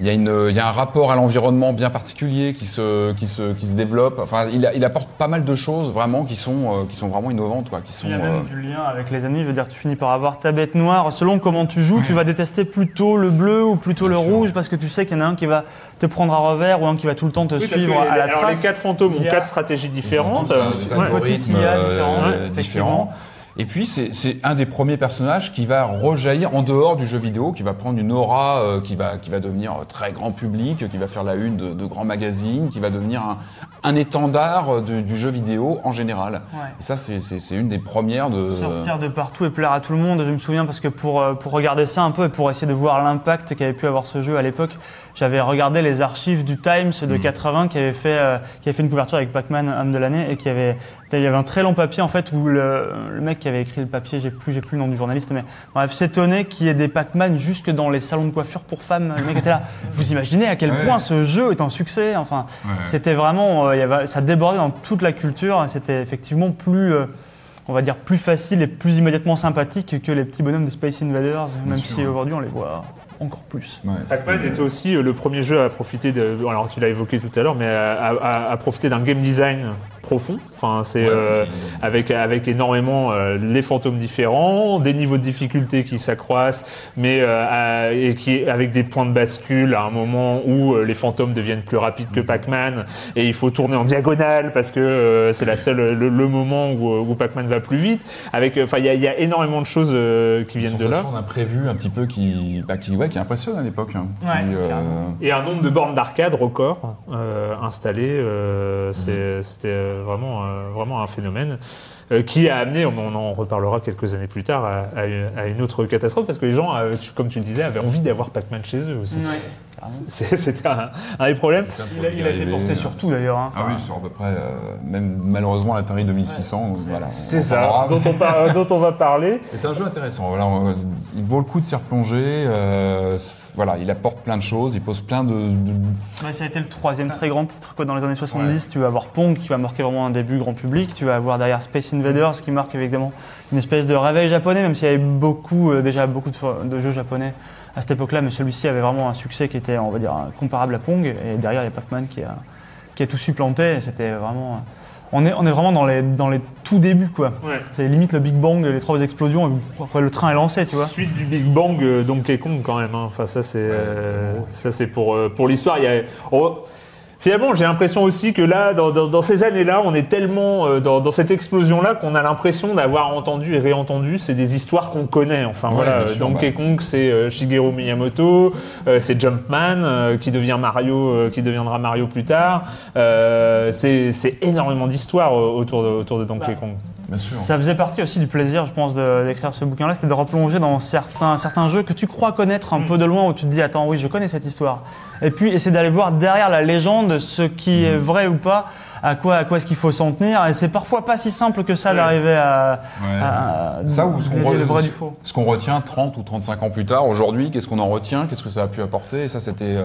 il y a une, il y a un rapport à l'environnement bien particulier qui se, qui se, qui se développe. Enfin, il, a- il apporte pas mal de choses vraiment qui sont, euh, qui sont vraiment innovantes, quoi, qui sont. Il y a euh, même du lien avec les ennemis, je veux dire, tu finis par avoir ta bête noire. Selon comment tu joues, tu vas détester plutôt le bleu ou plutôt Bien le sûr. rouge parce que tu sais qu'il y en a un qui va te prendre à revers ou un qui va tout le temps te Oui, suivre que à les, la alors, les quatre fantômes ont quatre stratégies différentes. Ils ont Euh, tous des ouais. algorithmes, euh, différente, différents. Et puis c'est un des premiers personnages qui va rejaillir en dehors du jeu vidéo, qui va prendre une aura, euh, qui va qui va devenir euh, très grand public, qui va faire la une de, de grands magazines, qui va devenir un, un étendard euh, du, jeu vidéo en général. Ouais. Et ça c'est une des premières de sortir de partout et plaire à tout le monde. Je me souviens parce que pour, pour regarder ça un peu et pour essayer de voir l'impact qu'avait pu avoir ce jeu à l'époque, j'avais regardé les archives du Times de 80 qui avait fait euh, qui avait fait une couverture avec Pac-Man homme de l'année et qui avait il y avait un très long papier en fait où le, le mec qui avait écrit le papier, j'ai plus j'ai plus le nom du journaliste mais bref, s'étonnait qu'il y ait des Pac-Man jusque dans les salons de coiffure pour femmes. Le mec était là. [laughs] Vous imaginez à quel Ouais. point ce jeu est un succès Enfin, c'était vraiment euh, il y avait, ça débordait dans toute la culture, c'était effectivement plus euh, on va dire plus facile et plus immédiatement sympathique que les petits bonhommes de Space Invaders, même sûr. si aujourd'hui on les voit encore plus. Ouais, Pac-Man c'était- était aussi euh, le premier jeu à profiter de. Alors tu l'as évoqué tout à l'heure, mais à, à- à profiter d'un game design profond. Enfin, c'est Ouais, euh, avec avec énormément euh, les fantômes différents, des niveaux de difficulté qui s'accroissent, mais euh, à- et qui avec des points de bascule à un moment où euh, les fantômes deviennent plus rapides que Pac-Man et il faut tourner en diagonale parce que euh, c'est la seule le, le moment où, où Pac-Man va plus vite. Avec, euh, enfin, il y a, il y a énormément de choses euh, qui viennent de là. sensation d'imprévu un petit peu qui, bah, qui, ouais, qui impressionne à l'époque. hein. Ouais, euh. Et un nombre de bornes d'arcade record euh, installées, euh, c'est- c'était euh, vraiment, euh, vraiment un phénomène qui a amené, on, on en reparlera quelques années plus tard, à, à une- à une autre catastrophe parce que les gens, euh, tu- comme tu le disais, avaient envie d'avoir Pac-Man chez eux aussi. C'était un, un des problèmes. Il a, il a été porté sur tout d'ailleurs. hein. Ah oui, sur à peu près, euh, même malheureusement l'Atari 2600. voilà, C'est on ça, dont on, par- dont on va parler. Et c'est un jeu intéressant. Voilà, on- il vaut le coup de s'y replonger. euh, voilà, il apporte plein de choses, il pose plein de. de- Ouais, ça a été le troisième très grand titre quoi, dans les années 70. Tu vas avoir Pong qui va marquer vraiment un début grand public. Tu vas avoir derrière Space Invaders qui marque évidemment une espèce de réveil japonais, même s'il y avait beaucoup, euh, déjà beaucoup de, de jeux japonais à cette époque-là. Mais celui-ci avait vraiment un succès qui était, on va dire, comparable à Pong. Et derrière, il y a Pac-Man qui a, qui a tout supplanté. Et C'était vraiment. On est, on est vraiment dans les, dans les tout débuts, quoi. Ouais. C'est limite le Big Bang, les trois explosions, et après le train est lancé, tu vois. Suite du Big Bang, euh, Donkey Kong quand même. hein. Enfin ça c'est euh, ça c'est pour euh, pour l'histoire. Il y a oh, Finalement, j'ai l'impression aussi que là, dans, dans, dans ces années-là, on est tellement euh, dans, dans cette explosion-là qu'on a l'impression d'avoir entendu et réentendu. C'est des histoires qu'on connaît. Enfin Ouais, voilà, bien sûr, Donkey. Kong, c'est euh, Shigeru Miyamoto, euh, c'est Jumpman euh, qui devient Mario, euh, qui deviendra Mario plus tard. Euh, c'est c'est énormément d'histoires euh, autour de, autour de Donkey Bah. Kong. Bien sûr. Ça faisait partie aussi du plaisir, je pense, d'écrire ce bouquin-là, c'était de replonger dans certains, certains jeux que tu crois connaître un peu de loin, où tu te dis, attends, oui, je connais cette histoire. Et puis, essayer d'aller voir derrière la légende ce qui est vrai ou pas, à quoi, à quoi est-ce qu'il faut s'en tenir. Et c'est parfois pas si simple que ça Ouais. d'arriver à, Ouais. à- Ça ou qu'on re- ce qu'on retient 30 ou 35 ans plus tard, aujourd'hui, qu'est-ce qu'on en retient, qu'est-ce que ça a pu apporter Et ça, c'était euh,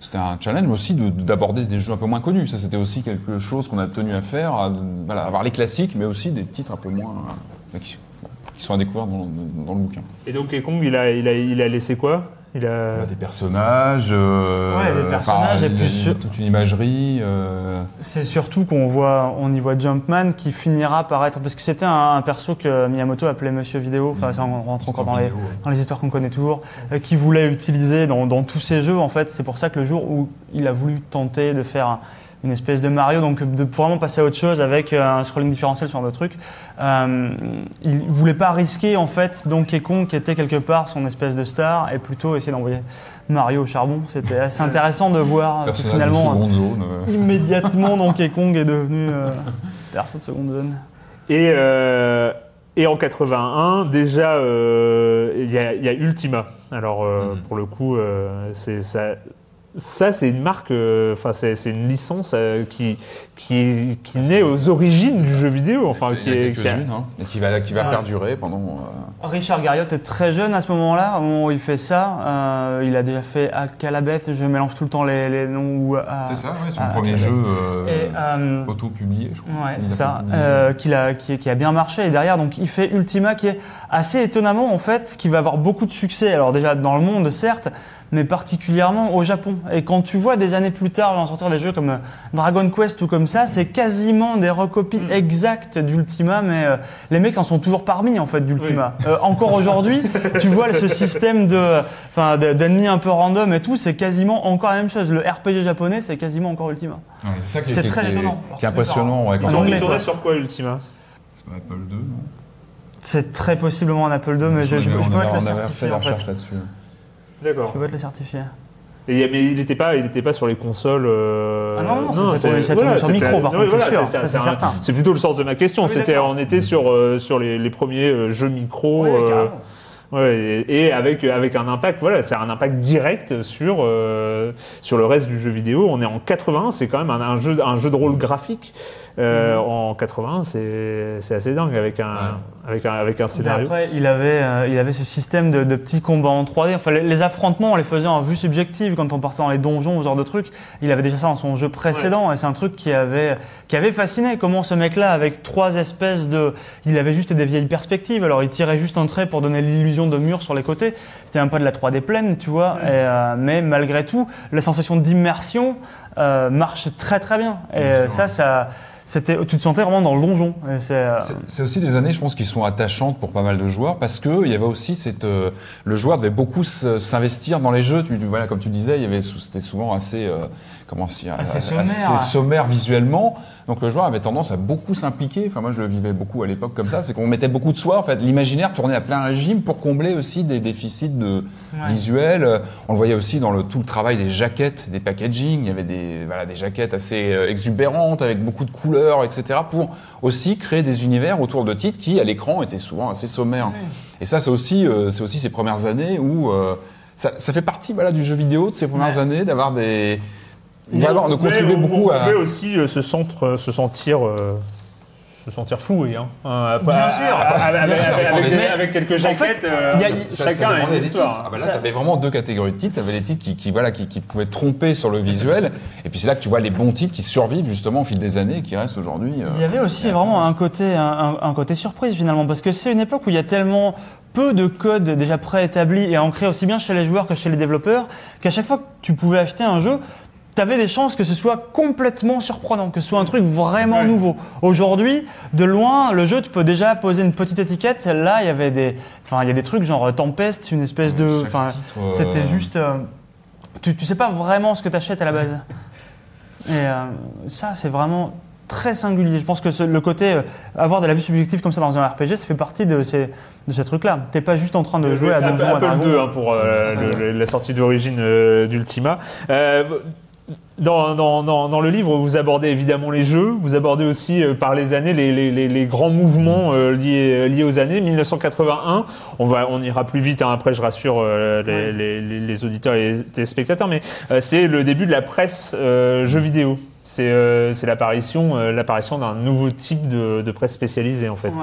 c'était un challenge aussi de- de- d'aborder des jeux un peu moins connus. Ça, c'était aussi quelque chose qu'on a tenu à faire, à, avoir les classiques, mais aussi des titres un peu moins euh, qui, qui sont à découvrir dans, le bouquin. Et Donkey Kong, il a, il a, il a laissé quoi? Il a. Des personnages, euh, Ouais, des personnages, enfin, et puis il- sur- toute une imagerie. euh, C'est surtout qu'on voit, on y voit Jumpman qui finira par être, parce que c'était un, un perso que Miyamoto appelait Monsieur Vidéo, enfin ça on rentre encore dans les, vidéo, ouais. dans les histoires qu'on connaît toujours, euh, qui voulait utiliser dans, dans tous ses jeux en fait. C'est pour ça que le jour où il a voulu tenter de faire un- une espèce de Mario, donc de vraiment passer à autre chose avec euh, un scrolling différentiel sur le truc, euh, il voulait pas risquer en fait Donkey Kong qui était quelque part son espèce de star et plutôt essayer d'envoyer Mario au charbon. C'était assez intéressant de voir que personnage finalement de seconde zone. euh. immédiatement Donkey Kong est devenu euh, perso de seconde zone. Et, euh, et en 81, déjà, euh, il y, a, il y a Ultima. Alors, euh, Mhm. pour le coup, euh, c'est ça. Ça, c'est une marque, euh, enfin, c'est c'est une licence euh, qui, qui, qui naît aux origines du jeu vidéo. Enfin, Il qui y est. qui a- hein, et qui va, qui va Ah. perdurer pendant. euh, Richard Garriott est très jeune à ce moment-là, au moment où il fait ça. Euh, il a déjà fait à Calabeth, je mélange tout le temps les, les noms. C'est ça, ouais, son ah, premier jeu euh, Et, euh, auto-publié, je crois. Ouais, Il c'est ça, euh, a, qui, qui a bien marché. Et derrière, donc, il fait Ultima, qui est assez étonnamment, en fait, qui va avoir beaucoup de succès. Alors déjà dans le monde, certes, mais particulièrement au Japon. Et quand tu vois des années plus tard, en sortir des jeux comme euh, Dragon Quest ou comme ça, c'est quasiment des recopies exactes d'Ultima, mais euh, les mecs s'en sont toujours parmi, en fait, d'Ultima. Euh, encore aujourd'hui, [laughs] tu vois ce système de, enfin, de- d'ennemis un peu random et tout, c'est quasiment encore la même chose. Le RPG japonais, c'est quasiment encore Ultima. Ouais, c'est ça qui est, très qui est- étonnant. qui est impressionnant. Ouais, quand En Ils ont sur quoi, Ultima? C'est pas Apple 2, non? C'est très possiblement un Apple II, mais je, je, je peux on avait fait certifier la en fait. recherche là-dessus. D'accord. Je peux pas te le certifier. Et, mais il n'était pas, il était pas sur les consoles. euh, Ah non, non, voilà, tournait sur c'était- micro, par contre, c'est voilà, certain. C'est plutôt le sens de ma question. Oui, C'était, on était sur euh, sur les, les premiers euh, jeux micro. Ouais, euh, carrément. ouais, et, et avec avec un impact, voilà, c'est un impact direct sur sur le reste du jeu vidéo. On est en 81, c'est quand même un, un jeu un jeu de rôle graphique. Euh, Mhm. En 80, c'est assez dingue avec un avec un avec un scénario. après, il avait, euh, il avait ce système de, de petits combats en 3D. Enfin, les, les affrontements, on les faisait en vue subjective quand on partait dans les donjons, ce genre de trucs. Il avait déjà ça dans son jeu précédent, et c'est un truc qui avait, qui avait fasciné. Comment ce mec-là, avec trois espèces de, il avait juste des vieilles perspectives. Alors, il tirait juste un trait pour donner l'illusion de mur sur les côtés. C'était un peu de la 3D pleine, tu vois. Et, euh, mais malgré tout, la sensation d'immersion euh, marche très très bien. Et euh, ça, ça, c'était, tu te sentais vraiment dans le donjon. C'est, euh, C'est- aussi des années, je pense, qui sont attachantes pour pas mal de joueurs parce que il y avait aussi cette, euh, le joueur devait beaucoup s'investir dans les jeux. Tu, voilà, comme tu disais, il y avait, c'était souvent assez, euh, comment dire, Assez sommaire. sommaire visuellement. Donc le joueur avait tendance à beaucoup s'impliquer. Enfin, moi, je le vivais beaucoup à l'époque comme ça. C'est qu'on mettait beaucoup de soi. En fait, l'imaginaire tournait à plein régime pour combler aussi des déficits de visuels. Euh, On le voyait aussi dans le, tout le travail des jaquettes, des packaging. Il y avait des, voilà, des jaquettes assez euh, exubérantes avec beaucoup de couleurs, etc. Pour aussi créer des univers autour de titres qui, à l'écran, étaient souvent assez sommaires. Et ça, c'est aussi, euh, c'est aussi ces premières années où euh, ça, ça fait partie voilà, du jeu vidéo de ces premières Ouais. années d'avoir des vraiment de pouvait- contribuer on- beaucoup on à pouvait aussi euh, se, centre, se sentir. euh, se sentir floué, hein. Euh, Bien à- sûr, à- à- avec, bien sûr. avec- avec Mais- des- avec quelques jaquettes, euh, il y a- Ça- chacun ça a une histoire. Ah bah là, tu avais vraiment deux catégories de titres. Tu avais les titres qui, qui, voilà, qui, qui pouvaient tromper sur le visuel. Et puis c'est là que tu vois les bons titres qui survivent justement au fil des années et qui restent aujourd'hui. euh, Il y avait aussi vraiment un côté, un, un- un côté surprise finalement, parce que c'est une époque où il y a tellement peu de codes déjà préétablis et ancrés aussi bien chez les joueurs que chez les développeurs, qu'à chaque fois que tu pouvais acheter un jeu, tu avais des chances que ce soit complètement surprenant, que ce soit un truc vraiment nouveau. Aujourd'hui, de loin, le jeu, tu peux déjà poser une petite étiquette. Là, il y avait des, enfin, il y a des trucs genre Tempest, une espèce de, enfin, euh, c'était juste, euh, tu, tu sais pas vraiment ce que tu achètes à la base. Et euh, ça, c'est vraiment très singulier. Je pense que ce- le côté euh, avoir de la vue subjective comme ça dans un RPG, ça fait partie de ces, de ces trucs-là. T'es pas juste en train de jouer à Apple, Donjons et Apple Dragons. 2 hein, pour euh, le- la sortie d'origine euh, d'Ultima. Euh, dans, dans, dans, dans le livre, vous abordez évidemment les jeux, vous abordez aussi euh, par les années les, les, les, les grands mouvements euh, liés, liés aux années. 1981, on, va, on ira plus vite hein, après, je rassure euh, les, les, les, les auditeurs et les téléspectateurs, mais euh, c'est le début de la presse euh, jeux vidéo. C'est euh, l'apparition euh, l'apparition d'un nouveau type de, de presse spécialisée en fait. Ouais.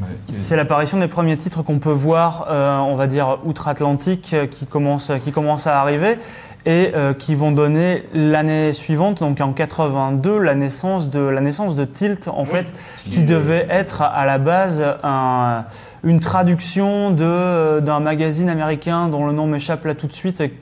ouais, qui- C'est l'apparition des premiers titres qu'on peut voir, euh, on va dire, outre-Atlantique, euh, qui commencent qui commencent à arriver et euh, qui vont donner l'année suivante, donc en 82, la naissance de la naissance de Tilt, en fait, qui devait être à la base un- une traduction de d'un magazine américain dont le nom m'échappe là tout de suite. et-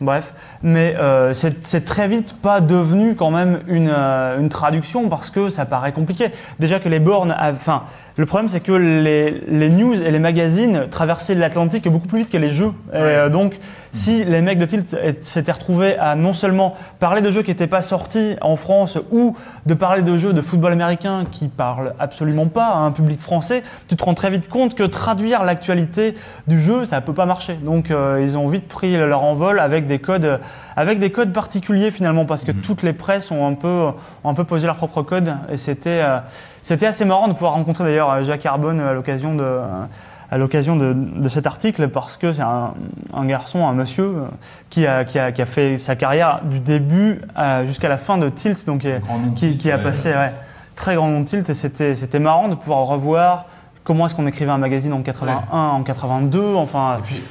Bref, mais euh, c'est très vite pas devenu quand même une, euh, une traduction parce que ça paraît compliqué. Déjà que les bornes, enfin, le problème c'est que les, les news et les magazines traversaient l'Atlantique beaucoup plus vite que les jeux. Et, euh, donc, si les mecs de Tilt s'étaient retrouvés à non seulement parler de jeux qui n'étaient pas sortis en France ou de parler de jeux de football américain qui parlent absolument pas à un public français, tu te rends très vite compte que traduire l'actualité du jeu, ça peut pas marcher. Donc, euh, ils ont vite pris leur envol avec des codes, avec des codes particuliers finalement, parce que toutes les presses ont un peu, ont un peu posé leur propre code. Et c'était, euh, c'était assez marrant de pouvoir rencontrer d'ailleurs euh, Jacques Arbonne à l'occasion de, à l'occasion de, de cet article, parce que c'est un, un garçon, un monsieur, euh, qui a, qui a, qui a fait sa carrière du début à- jusqu'à la fin de Tilt, donc euh, qui, a passé ouais, très grand nom de Tilt, et c'était, c'était marrant de pouvoir revoir comment est-ce qu'on écrivait un magazine en 81, en 82, enfin. Et puis,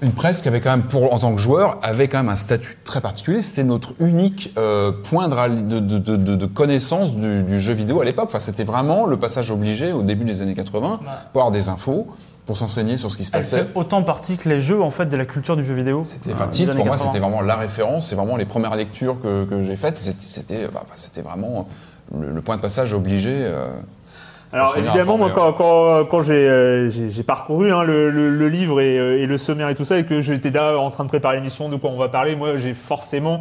une presse qui avait quand même, pour, en tant que joueur, avait quand même un statut très particulier. C'était notre unique euh, point de, de, de, de, connaissance du, du jeu vidéo à l'époque. Enfin, c'était vraiment le passage obligé au début des années 80 pour avoir des infos, pour s'enseigner sur ce qui se Elle passait. fait autant partie que les jeux en fait de la culture du jeu vidéo. C'était, euh, enfin, années pour moi, 80. c'était vraiment la référence. C'est vraiment les premières lectures que, que j'ai faites. C'était, c'était, bah, c'était vraiment le, le point de passage obligé. euh, Alors évidemment, moi, quand, quand, quand j'ai euh, j'ai- j'ai parcouru hein, le, le, le livre et, euh, et le sommaire et tout ça, et que j'étais là en train de préparer l'émission, de quoi on va parler, moi j'ai forcément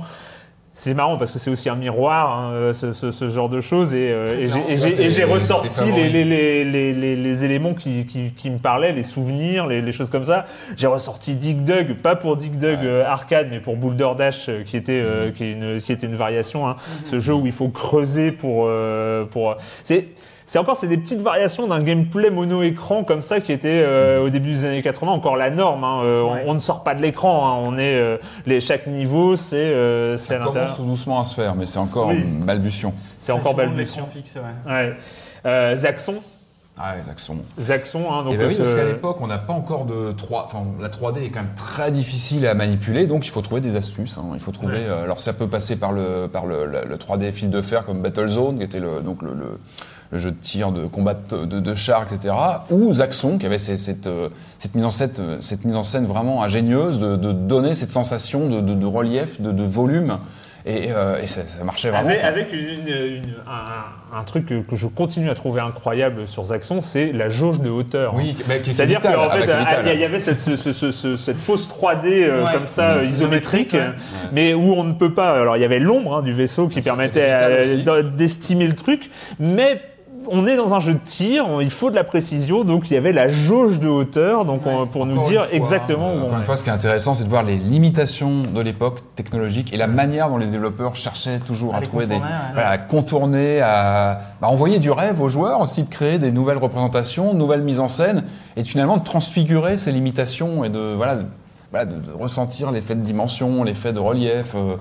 C'est marrant parce que c'est aussi un miroir, hein, euh, ce, ce- ce genre de choses, et, euh, et j'ai- ressorti les, les, les, les, les- les éléments qui, qui, qui me parlaient, les souvenirs, les, les choses comme ça. J'ai ressorti Dig Dug, pas pour Dig Dug Ouais. euh, arcade, mais pour Boulder Dash, euh, qui était, euh, qui, est une, qui était une variation. Hein. Ce jeu où il faut creuser pour... euh, pour c'est c'est encore c'est des petites variations d'un gameplay mono-écran comme ça qui était euh, au début des années 80 encore la norme. hein. Euh, on- Ouais. on, ne sort pas de l'écran. hein. On est euh, les chaque niveau c'est euh, c'est Ça à l'intérieur. commence tout doucement à se faire, mais c'est encore Oui. balbutiant. C'est encore l'écran fixe, ouais. Ouais. Euh, Zaxxon, Ah, les accents. Zaxxon. Hein, donc Et ben oui, ce- parce qu'à l'époque, on n'a pas encore de 3. Enfin, la 3D est quand même très difficile à manipuler, donc il faut trouver des astuces. hein. Il faut trouver. Ouais. euh, alors, ça peut passer par le par le, le- le 3D fil de fer comme Battlezone, qui était le donc le jeu de tir, de combat de, de, de chars, etc. Ou Zaxxon, qui avait cette euh, cette mise en scène euh, cette mise en scène vraiment ingénieuse de, de donner cette sensation de, relief, de, volume, et, euh, et ça, ça marchait vraiment. Avec, quoi. avec une- une- une- un, un truc que, je continue à trouver incroyable sur Zaxxon, c'est la jauge de hauteur. Oui, C'est-à-dire qu'en fait, il y, avait cette, ce- ce- ce- ce- cette fausse 3D euh, Ouais. comme ça, euh, isométrique, Ouais. euh, mais où on ne peut pas. Alors, il y avait l'ombre hein, du vaisseau qui permettait d'estimer le truc, mais on est dans un jeu de tir, il faut de la précision, donc il y avait la jauge de hauteur, donc on- pour nous dire une fois, exactement euh, où encore on une est. fois, ce qui est intéressant, c'est de voir les limitations de l'époque technologique et la manière dont les développeurs cherchaient toujours À trouver des, contourner, ouais. voilà, à contourner, à bah, envoyer du rêve aux joueurs, aussi de créer des nouvelles représentations, de nouvelles mises en scène, et de, finalement de transfigurer ces limitations et de voilà, de, voilà, de- de ressentir l'effet de dimension, l'effet de relief. euh,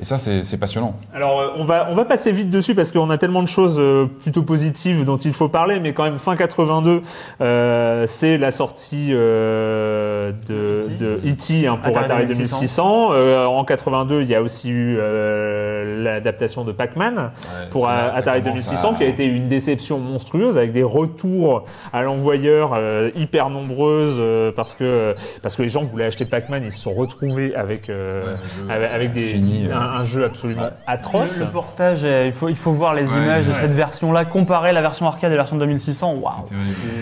et ça, c'est c'est passionnant. Alors, euh, on va, on va passer vite dessus parce qu'on a tellement de choses euh, plutôt positives dont il faut parler, mais quand même, fin 82, euh, c'est la sortie euh, de, de E.T. hein, pour Atari Atari 2600. 2600. Euh, en 82, il y a aussi eu euh, l'adaptation de Pac-Man pour ça Atari commence 2600 à- qui a été une déception monstrueuse avec des retours à l'envoyeur euh, hyper nombreuses euh, parce que parce que les gens voulaient acheter Pac-Man ils se sont retrouvés avec euh, Ouais, avec, avec des fini, un, un jeu absolument atroce Le, le portage, euh, il faut, il faut voir les Ouais, images de ouais. cette version-là, comparer la version arcade et la version 2600. Waouh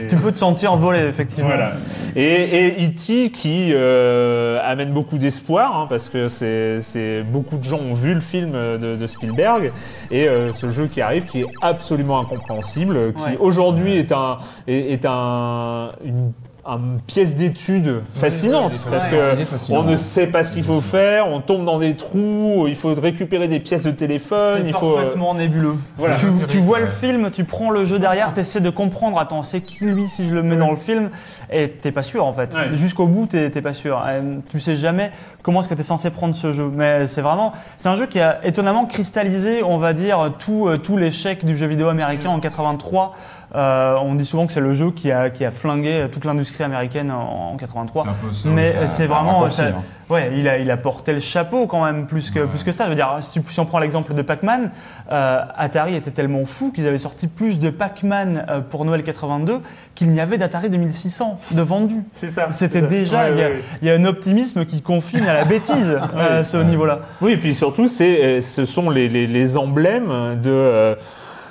Tu peux te sentir voler, effectivement. Voilà. Et, et E.T. qui euh, amène beaucoup d'espoir, hein, parce que c'est, c'est beaucoup de gens ont vu le film de, de Spielberg, et euh, ce jeu qui arrive, qui est absolument incompréhensible, qui Ouais. aujourd'hui est un est, est un une une pièce d'étude fascinante parce que fascinant. on ne sait pas ce qu'il faut faire, on tombe dans des trous, il faut récupérer des pièces de téléphone, C'est il faut euh, parfaitement nébuleux. Voilà. Tu, vois le film, tu prends le jeu derrière, tu essaies de comprendre, attends, c'est qui lui si je le mets dans le film, et t'es pas sûr en fait. Ouais. Jusqu'au bout, t'es t'es pas sûr. Euh, Tu sais jamais comment est-ce que t'es censé prendre ce jeu. Mais c'est vraiment, c'est un jeu qui a étonnamment cristallisé, on va dire, tout, euh, tout l'échec du jeu vidéo américain en 83. Euh, on dit souvent que c'est le jeu qui a, qui a flingué toute l'industrie américaine en, en 83. C'est un peu ça, Mais c'est vraiment, raccourci, ça- hein. ouais, il a, il a porté le chapeau quand même plus que, plus que ça. Je veux dire, si, on prend l'exemple de Pac-Man, euh, Atari était tellement fou qu'ils avaient sorti plus de Pac-Man euh, pour Noël 82 qu'il n'y avait d'Atari 2600 de vendus. c'est ça. C'était déjà, Ouais, il y, a- ouais, ouais. il y a un optimisme qui confine à la bêtise [laughs] à ce niveau-là. Oui, et puis surtout, c'est, euh, ce sont les, les, les emblèmes de, euh, euh,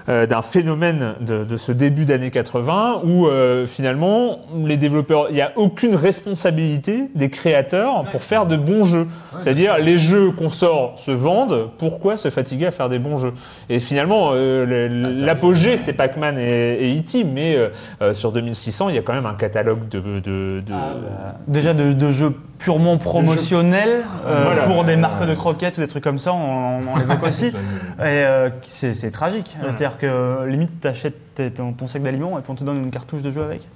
d'un phénomène de, de ce début d'année 80 où euh, finalement les développeurs, il n'y a aucune responsabilité des créateurs pour faire de bons jeux. C'est-à-dire les jeux qu'on sort se vendent, pourquoi se fatiguer à faire des bons jeux? Et finalement, euh, l'apogée c'est Pac-Man et, et E.T., mais euh, euh, sur 2600, il y a quand même un catalogue de... de, de- Déjà de, de jeux purement promotionnels euh, Voilà. pour des marques de croquettes ou des trucs comme ça, on, on l'évoque [laughs] aussi. Et euh, c'est tragique. C'est-à-dire que limite, t'achètes tes- ton, ton sac d'aliments et puis on te donne une cartouche de jeu avec.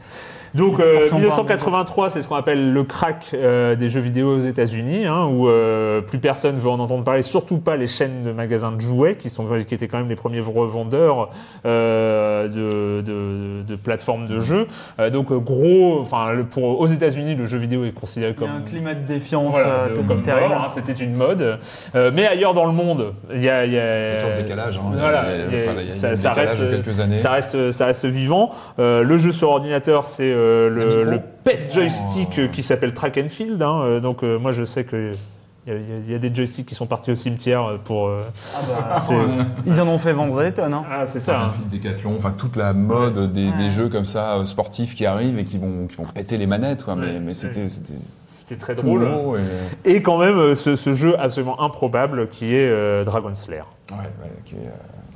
Donc euh, forcément pas un 1983, c'est ce qu'on appelle le crack euh, des jeux vidéo aux États-Unis, hein, où euh, plus personne veut en entendre parler, surtout pas les chaînes de magasins de jouets, qui sont qui étaient quand même les premiers revendeurs euh, de, de, de plateformes de jeux. Euh, donc euh, gros, enfin pour aux États-Unis, le jeu vidéo est considéré Il y comme a un climat de défiance voilà, de- tout comme hein, c'était une mode. Euh, mais ailleurs dans le monde, il y a, il y a- Il y a toujours décalage. hein. Voilà, Il y a- il y a- ça- reste, de quelques années. ça reste, ça reste vivant. Euh, le jeu sur ordinateur, c'est euh, le, pet joystick Oh. euh, qui s'appelle Track and Field. hein. Euh, donc euh, moi, je sais que il y, a- y des joysticks qui sont partis au cimetière pour. euh, Ah bah, [laughs] ils en ont fait vendre des tonnes. Hein. ah, c'est Ça, ça. hein. Décathlon, enfin toute la mode des, Ouais. des jeux comme ça sportifs qui arrivent et qui vont qui vont péter les manettes quoi. Mais, Ouais, mais c'était c'était très drôle. et- Et quand même ce, ce jeu absolument improbable qui est euh, Dragon Slayer. Ouais, ouais, qui est, euh,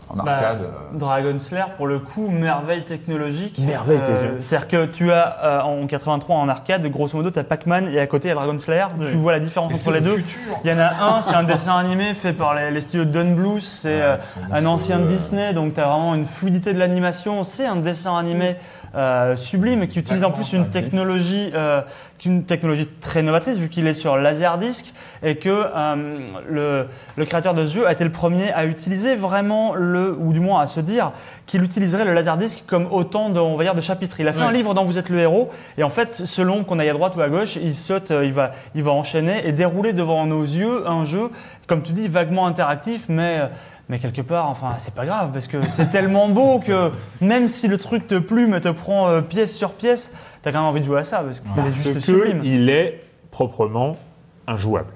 en Bah, arcade. euh. Dragon Slayer, pour le coup, merveille technologique. Merveille Euh, technologique. C'est-à-dire que tu as euh, en 83 en arcade, grosso modo, tu as Pac-Man et à côté il y a Dragon Slayer. Oui. Tu vois la différence Et entre les le deux. futur. Il y en a un, c'est un dessin animé fait par les, les studios Don Bluth. C'est Ouais, euh, un ancien de Disney, donc tu as vraiment une fluidité de l'animation. C'est un dessin animé euh, sublime qui utilise en plus une technologie, euh, une technologie très novatrice vu qu'il est sur Laserdisc et que euh, le, le créateur de ce jeu a été le premier à utiliser vraiment le, ou du moins à se dire qu'il utiliserait le Laserdisc comme autant de, on va dire, de chapitres. Il a fait Ouais. un livre dont vous êtes le héros et en fait, selon qu'on aille à droite ou à gauche, il saute, il va, il va enchaîner et dérouler devant nos yeux un jeu, comme tu dis, vaguement interactif, mais euh, mais quelque part, enfin, c'est pas grave parce que c'est tellement beau que même si le truc te plume et te prend euh, pièce sur pièce, t'as quand même envie de jouer à ça parce est Parce juste que sublime. il est proprement injouable.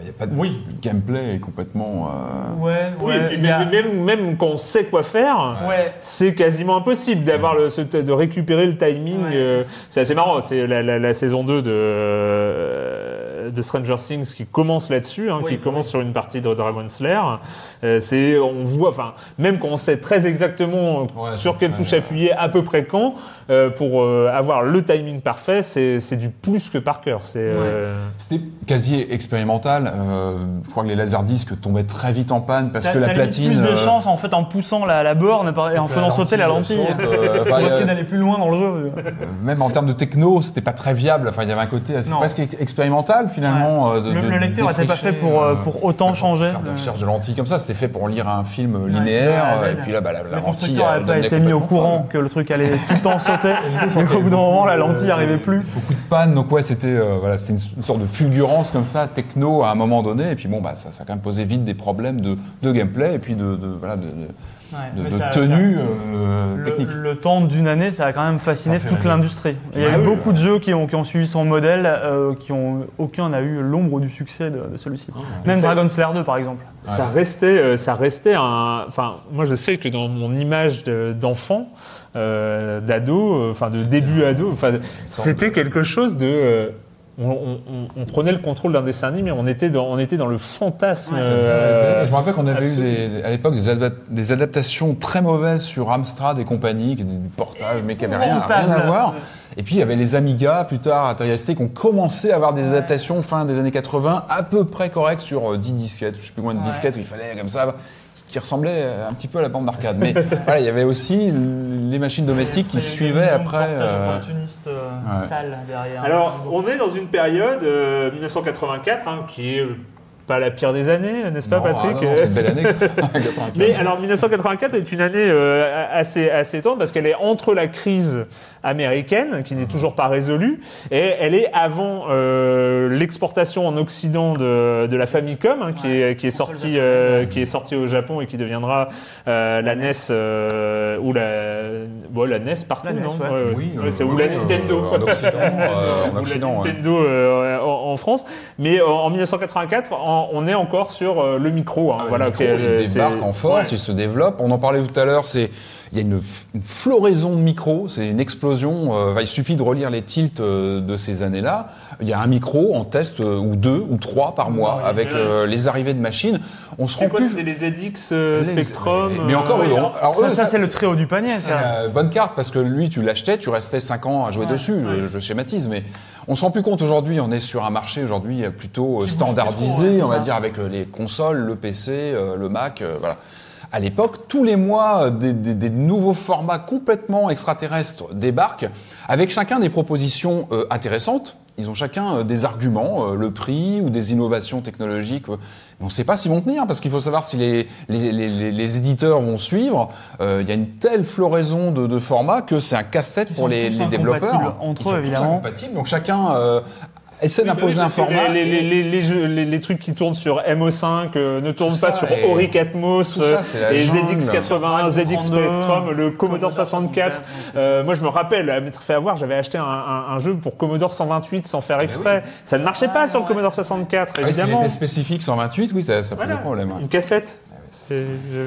Il n'y a pas de oui. Le gameplay est complètement. euh, Ouais, Oui, ouais, et puis a- même, même, quand on sait quoi faire, ouais. c'est quasiment impossible d'avoir le, ce- de récupérer le timing. Ouais. euh, c'est assez marrant. C'est la, la- la saison 2 de, euh, de Stranger Things qui commence là-dessus, hein, Oui, qui commence oui. sur une partie de Dragon Slayer. Euh, c'est, on voit, enfin, même quand on sait très exactement Ouais, sur quelle touche appuyer, à peu près quand, euh, pour euh, avoir le timing parfait, c'est, c'est du plus que par cœur. C'est, euh, C'était quasi expérimental. euh, je crois que les laserdiscs tombaient très vite en panne parce T'as- que la platine. plus de euh, chance en fait en poussant la, la borne et en faisant sauter la lentille. euh, enfin, il y a- essayer d'aller plus loin dans le jeu. euh, même en termes de techno, c'était pas très viable. Enfin, il y avait un côté assez Non. presque ex- expérimental finalement. euh, de- Le, de le lecteur n'était pas fait pour, euh, euh, pour autant changer. Faire des Euh, recherches de lentilles comme ça, c'était fait pour lire un film de linéaire. Et puis là, bah, la, la Le lentille. n'avait pas été mis au courant que le truc allait [laughs] tout le temps sauter. Au bout d'un moment, la lentille n'arrivait plus. Beaucoup de panne, donc ouais, c'était euh, voilà, c'était une, une sorte de fulgurance comme ça, techno à un moment donné. Et puis bon, bah, ça, ça a quand même posé vite des problèmes de, de gameplay et puis de, de, voilà, de, de- de- ça- tenue euh, Le, technique. le temps d'une année, ça a quand même fasciné toute l'industrie. Il y a Ah eu beaucoup ouais. de jeux qui ont, qui ont suivi son modèle, euh, qui ont aucun n'a eu l'ombre du succès de, de celui-ci. Même C'est- Dragon Slayer 2 par exemple. Ça restait, euh, ça restait un. Enfin, moi, je sais que dans mon image de- d'enfant, euh, d'ado, enfin de début ado, enfin, c'était quelque chose de. Euh, on, on- on- on prenait le contrôle d'un dessin animé, on était dans, on était dans le fantasme. Ouais, euh, je me rappelle qu'on avait absolument. eu des- à l'époque des, adap- des adaptations très mauvaises sur Amstrad et compagnie, qui étaient des portages, mais qui n'avaient rien, rien à voir. Et puis il y avait les Amiga, plus tard, Atari ST, qui ont commencé à avoir des adaptations fin des années 80, à peu près correctes sur euh, 10 disquettes, je sais plus combien de Ouais. disquettes où il fallait comme ça, qui ressemblaient euh, un petit peu à la bande d'arcade. Mais [laughs] voilà, il y avait aussi les machines domestiques qui suivaient après. euh, opportuniste ouais. sale derrière. Alors, on est dans une période, euh, 1984, hein, qui est euh, pas la pire des années, n'est-ce pas, non, Patrick ah non, c'est une belle année. [laughs] 95. Mais alors 1984 est une année euh, assez assez étonnante parce qu'elle est entre la crise américaine qui n'est toujours pas résolue et elle est avant euh, l'exportation en Occident de, de la Famicom hein, qui est qui est console sortie euh, qui est sortie au Japon et qui deviendra euh, la NES euh, ou la bon, la NES partout La NES, non ouais. Oui, Ouais, c'est oui, ou la euh, Nintendo en Occident, euh, en [laughs] Ou Occident, la ouais. Nintendo euh, en, en France mais en 1984 en- on est encore sur euh, le micro hein, Ah, voilà le micro, il c'est- débarque en force, ouais. il se développe. On en parlait tout à l'heure, c'est il y a une, floraison de micros, c'est une explosion. euh, il suffit de relire les tilts euh, de ces années-là. Il y a un micro en test euh, ou deux ou trois par mois avec euh, les arrivées de machines. On se rend quoi plus. C'était les ZX euh, Les- Spectrum mais- mais encore, euh, oui, alors ça, eux, ça, c'est le très haut du panier. C'est Ça. bonne carte parce que lui, tu l'achetais, tu restais 5 ans à jouer Ouais, dessus. ouais. Je, je schématise, mais on se rend plus compte aujourd'hui. On est sur un marché aujourd'hui plutôt euh, Qui bouge standardisé, on va dire avec euh, les consoles, le PC, euh, le Mac, euh, voilà. À l'époque, tous les mois, euh, des, des- des nouveaux formats complètement extraterrestres débarquent, avec chacun des propositions euh, intéressantes. Ils ont chacun euh, des arguments, euh, le prix ou des innovations technologiques. euh, on ne sait pas s'ils vont tenir, parce qu'il faut savoir si les, les, les- éditeurs vont suivre. Euh, Il y a une telle floraison de, de formats que c'est un casse-tête pour sont les, tous les développeurs. entre Ils sont eux, tous évidemment. incompatibles, donc chacun euh, essaie d'imposer un format. Les, les, et- les, les jeux- les- les trucs qui tournent sur MO5 euh, ne tournent Tout pas ça sur Ori Atmos, tout ça, c'est la et jungle. ZX81, ZX 32, Spectrum, le Commodore Commodore 64. 64. Euh, moi, je me rappelle, à m'être fait avoir, j'avais acheté un, un- un jeu pour Commodore 128 sans faire exprès. Ça ne marchait pas Ah, sur le ouais. Commodore 64, Ah évidemment. était spécifique 128, oui, ça, ça posait Voilà. problème. Une cassette.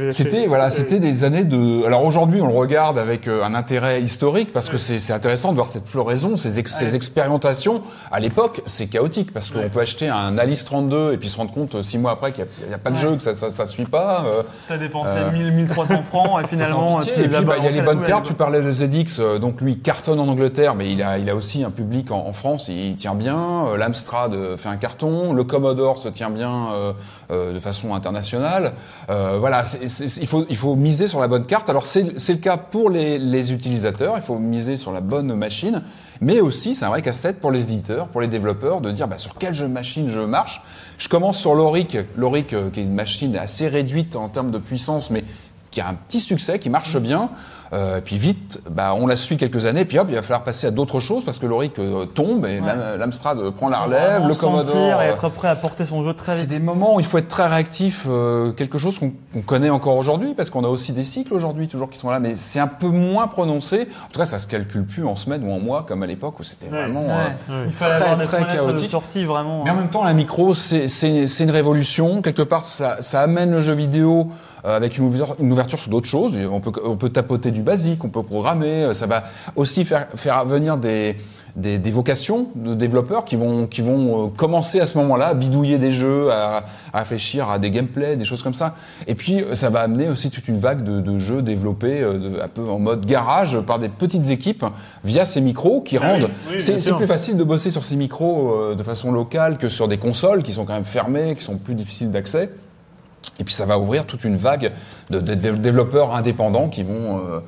C'était voilà, c'était des années de. Alors aujourd'hui, on le regarde avec euh, un intérêt historique parce que c'est intéressant de voir cette floraison, ces, ces expérimentations. À l'époque, c'est chaotique parce qu'on peut acheter un Alice 32 et puis se rendre compte euh, six mois après qu'il n'y a, pas de jeu, que ça, ça, ça suit pas. Euh, T'as dépensé 1000, 1300 [laughs] francs et finalement. Et puis bah, il y a les bonnes cartes. Tu parlais de ZX, donc lui cartonne en Angleterre, mais il a, il a aussi un public en, France. Il tient bien. L'Amstrad fait un carton. Le Commodore se tient bien de façon internationale. Euh, voilà, il, faut, il faut miser sur la bonne carte. Alors c'est le cas pour les, les, utilisateurs, il faut miser sur la bonne machine, mais aussi c'est un vrai casse-tête pour les éditeurs, pour les développeurs, de dire bah, sur quelle machine je marche. Je commence sur l'Oric, l'Oric euh, qui est une machine assez réduite en termes de puissance, mais qui a un petit succès, qui marche bien. Euh, puis vite, bah, on la suit quelques années, puis hop, il va falloir passer à d'autres choses parce que l'Oric euh, tombe et l'Amstrad prend la relève, le Commodore. et euh, être prêt à porter son jeu très vite. C'est des moments où il faut être très réactif, quelque chose qu'on connaît encore aujourd'hui parce qu'on a aussi des cycles aujourd'hui toujours qui sont là, mais c'est un peu moins prononcé. En tout cas, ça se calcule plus en semaines ou en mois comme à l'époque où c'était vraiment il fallait très, avoir très chaotique. De sortie, vraiment. Mais en même temps, la micro, c'est une révolution. Quelque part, ça, ça amène le jeu vidéo euh, avec une ouverture, sur d'autres choses. On peut, on peut tapoter du basique, on peut programmer. Euh, ça va aussi faire, faire venir des, des, des, vocations de développeurs qui vont, qui vont euh, commencer à ce moment-là à bidouiller des jeux, à, à, réfléchir à des gameplays, des choses comme ça. Et puis, ça va amener aussi toute une vague de, de jeux développés de, un peu en mode garage par des petites équipes via ces micros qui ah rendent. c'est plus facile de bosser sur ces micros de façon locale que sur des consoles qui sont quand même fermées, qui sont plus difficiles d'accès. Et puis ça va ouvrir toute une vague de, développeurs indépendants qui vont euh,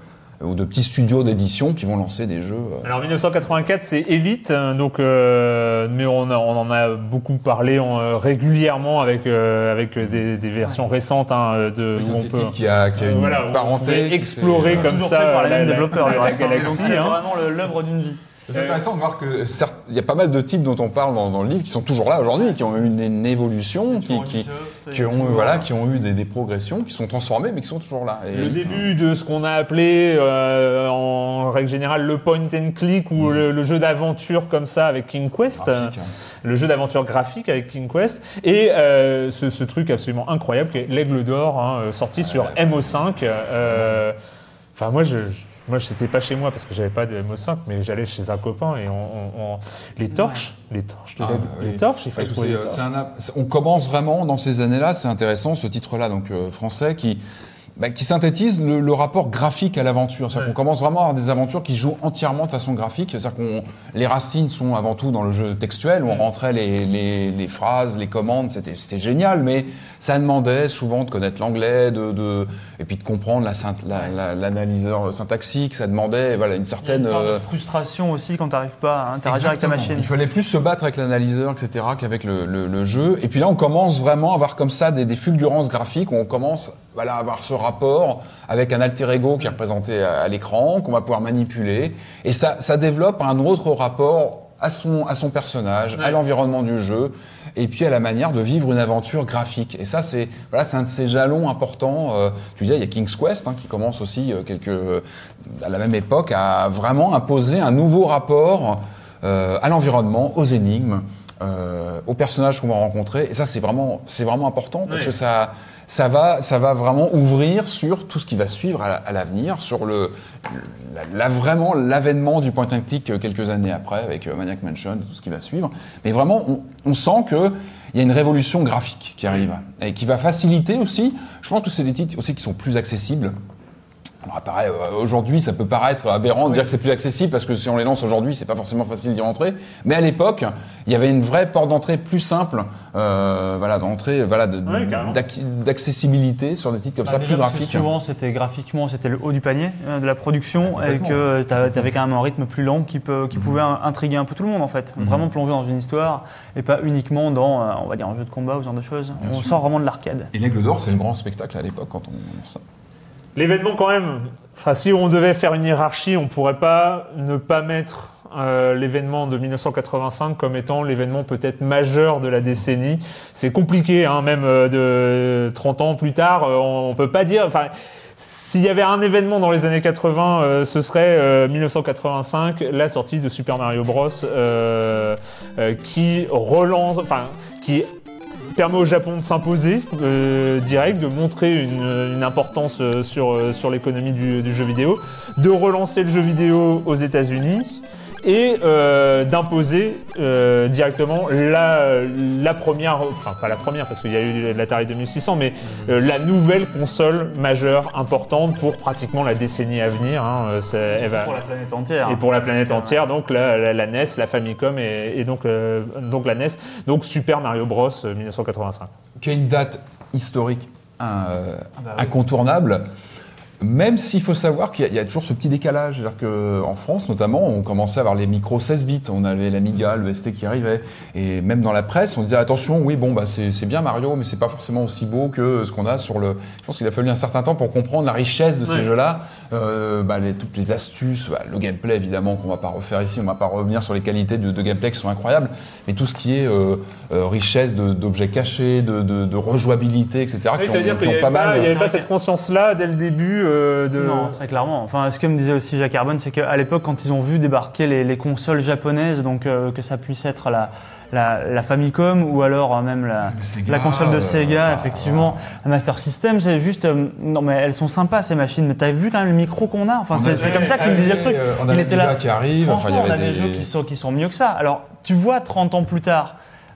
ou de petits studios d'édition qui vont lancer des jeux. Euh. Alors 1984 c'est Elite, hein, donc euh, mais on, en a beaucoup parlé régulièrement avec avec des, versions récentes hein, de où on peut qui a, qui a une parenté explorer comme ça par les mêmes développeurs [laughs] la, galaxie. C'est hein. vraiment l'œuvre d'une vie. C'est intéressant de voir que certes, il y a pas mal de titres dont on parle dans, le livre qui sont toujours là aujourd'hui, qui ont eu une, évolution, qui, qui, ont voilà, qui ont eu des, progressions, qui sont transformés, mais qui sont toujours là. le début de ce qu'on a appelé euh, en règle générale le point and click ou mm. le, jeu d'aventure comme ça avec King Quest. Hein. Le jeu d'aventure graphique avec King Quest et euh, ce, truc absolument incroyable qui est l'Aigle d'Or, hein, sorti sur MO5. Euh, enfin, moi, je moi, c'était pas chez moi parce que j'avais pas de MO5, mais j'allais chez un copain et on, les torches, les torches, ah, les torches, il fallait trouver. on commence vraiment dans ces années-là. C'est intéressant ce titre-là, donc euh, français, qui bah, qui synthétise le, le, rapport graphique à l'aventure. C'est-à-dire qu'on commence vraiment à avoir des aventures qui jouent entièrement de façon graphique. C'est-à-dire qu'on les racines sont avant tout dans le jeu textuel où on rentrait les, les, les phrases, les commandes. C'était c'était génial, mais ça demandait souvent de connaître l'anglais, de, de et puis de comprendre la, l'analyseur la, syntaxique. Ça demandait voilà une certaine une euh, frustration aussi quand tu n'arrives pas à interagir avec ta machine. Il fallait plus se battre avec l'analyseur, etc., qu'avec le, le, le, jeu. Et puis là, on commence vraiment à avoir comme ça des, des fulgurances graphiques où on commence voilà, avoir ce rapport avec un alter ego qui est représenté à, l'écran, qu'on va pouvoir manipuler. Et ça, ça développe un autre rapport à son, à son personnage, à l'environnement du jeu, et puis à la manière de vivre une aventure graphique. Et ça, c'est voilà, c'est un de ces jalons importants. Euh, tu disais, il y a King's Quest hein, qui commence aussi euh, quelques, à la même époque à vraiment imposer un nouveau rapport euh, à l'environnement, aux énigmes, euh, aux personnages qu'on va rencontrer. Et ça, c'est vraiment, c'est vraiment important parce que ça, ça va, ça va vraiment ouvrir sur tout ce qui va suivre à, l'avenir, sur le, la, vraiment l'avènement du point and click euh, quelques années après avec euh, Maniac Mansion, tout ce qui va suivre. Mais vraiment, on, on sent que il y a une révolution graphique qui arrive et qui va faciliter aussi. Je pense que c'est des titres aussi qui sont plus accessibles alors, euh, aujourd'hui, ça peut paraître aberrant de dire que c'est plus accessible parce que si on les lance aujourd'hui, c'est pas forcément facile d'y rentrer. Mais à l'époque, il y avait une vraie porte d'entrée plus simple, euh, voilà, d'entrée, voilà, d'accessibilité sur des titres comme bah, ça, plus graphiques. Souvent, c'était graphiquement, c'était le haut du panier euh, de la production et que tu avais quand même un rythme plus lent qui, peut, qui pouvait mhm. intriguer un peu tout le monde en fait. Mhm. Vraiment plonger dans une histoire et pas uniquement dans, on va dire, un jeu de combat ou ce genre de choses. on sort vraiment de l'arcade. Et l'Aigle d'Or, c'est le grand spectacle à l'époque quand on lance ça. L'événement quand même, enfin si on devait faire une hiérarchie, on pourrait pas ne pas mettre euh, l'événement de 1985 comme étant l'événement peut-être majeur de la décennie. C'est compliqué, hein, même euh, de 30 ans plus tard, euh, on, peut pas dire. Enfin, s'il y avait un événement dans les années 80, ce serait 1985, la sortie de Super Mario Bros. qui relance, enfin, qui permet au Japon de s'imposer euh, direct, de montrer une, importance euh, sur, euh, sur l'économie du, du jeu vidéo, de relancer le jeu vidéo aux États-Unis et euh, d'imposer euh, directement la, la première, enfin pas la première parce qu'il y a eu l'Atari 2600, mais euh, la nouvelle console majeure importante pour pratiquement la décennie à venir. hein. Euh, c'est- elle va- Pour la planète entière. et pour la planète entière, donc la, la- la NES, la Famicom et, et donc, euh, donc la NES, donc Super Mario Bros euh, 1985. qui a une date historique euh, bah oui. Même s'il faut savoir qu'il y, a- il y a toujours ce petit décalage, c'est-à-dire qu'en France notamment, on commençait à avoir les micros 16 bits, on avait l'Amiga, le ST qui arrivait, et même dans la presse, on disait attention, oui bon bah c'est bien Mario, mais c'est pas forcément aussi beau que ce qu'on a sur le. Je pense qu'il a fallu un certain temps pour comprendre la richesse de ces jeux-là, euh, bah, les- toutes les astuces, bah, le gameplay évidemment qu'on va pas refaire ici, on va pas revenir sur les qualités de, de gameplay qui sont incroyables, mais tout ce qui est euh, euh, richesse d'objets cachés, de, de, de rejouabilité, etc. Oui, qui ça veut ont- dire qui qu'il n'y avait, pas pas, mal. il y avait pas cette conscience-là dès le début euh, de... Non, très clairement. Enfin, ce que me disait aussi Jacques Carbone, c'est qu'à l'époque, quand ils ont vu débarquer les, les consoles japonaises, donc euh, que ça puisse être la, la, la Famicom ou alors euh, même la, La Sega, la console de euh, Sega, enfin, effectivement, la Master System, c'est juste. euh, non, mais elles sont sympas ces machines, mais t'as vu quand même le micro qu'on a? Enfin, c'est comme ça qu'il me disait le truc. On a Il était là. qui arrive. Enfin, y on a des jeux qui sont, qui sont mieux que ça. Alors, tu vois 30 ans plus tard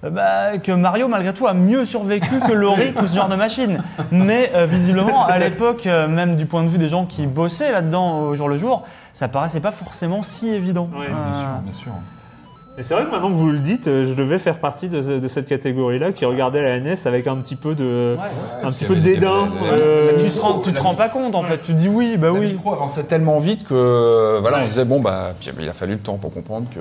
bah, que Mario, malgré tout, a mieux survécu que Loric ou ce genre de machine. Mais euh, visiblement, à [laughs] l'époque, euh, même du point de vue des gens qui bossaient là-dedans au jour le jour, ça paraissait pas forcément si évident. Ouais, Bien Euh, sûr, bien sûr. Et c'est vrai que maintenant que vous le dites, euh, je devais faire partie de, ce- de cette catégorie-là qui regardait la NES avec un petit peu de, un parce petit qu'il peu y de avait des- dédain. des- euh, tu te rends, tu te rends pas compte en fait, tu dis oui, bah Le oui. micro avançait tellement vite que voilà, Ouais. on se disait bon bah puis, il a fallu le temps pour comprendre que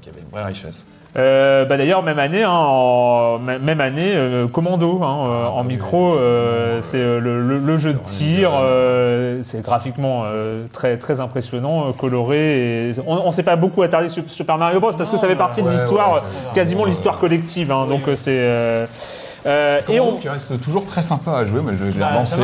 qu'il y avait une vraie richesse. Euh, bah d'ailleurs même année, hein, en- même année, euh, Commando hein, euh, en oui, micro, euh, c'est euh, le, le- le jeu de tir, euh, c'est graphiquement euh, très très impressionnant, coloré. Et on, on s'est pas beaucoup attardé sur Super Mario Bros parce que ça fait partie de l'histoire, ouais, quasiment l'histoire collective. hein, donc c'est euh, euh, et on. qui reste toujours très sympa à jouer. Moi je, je l'ai Bah, relancé.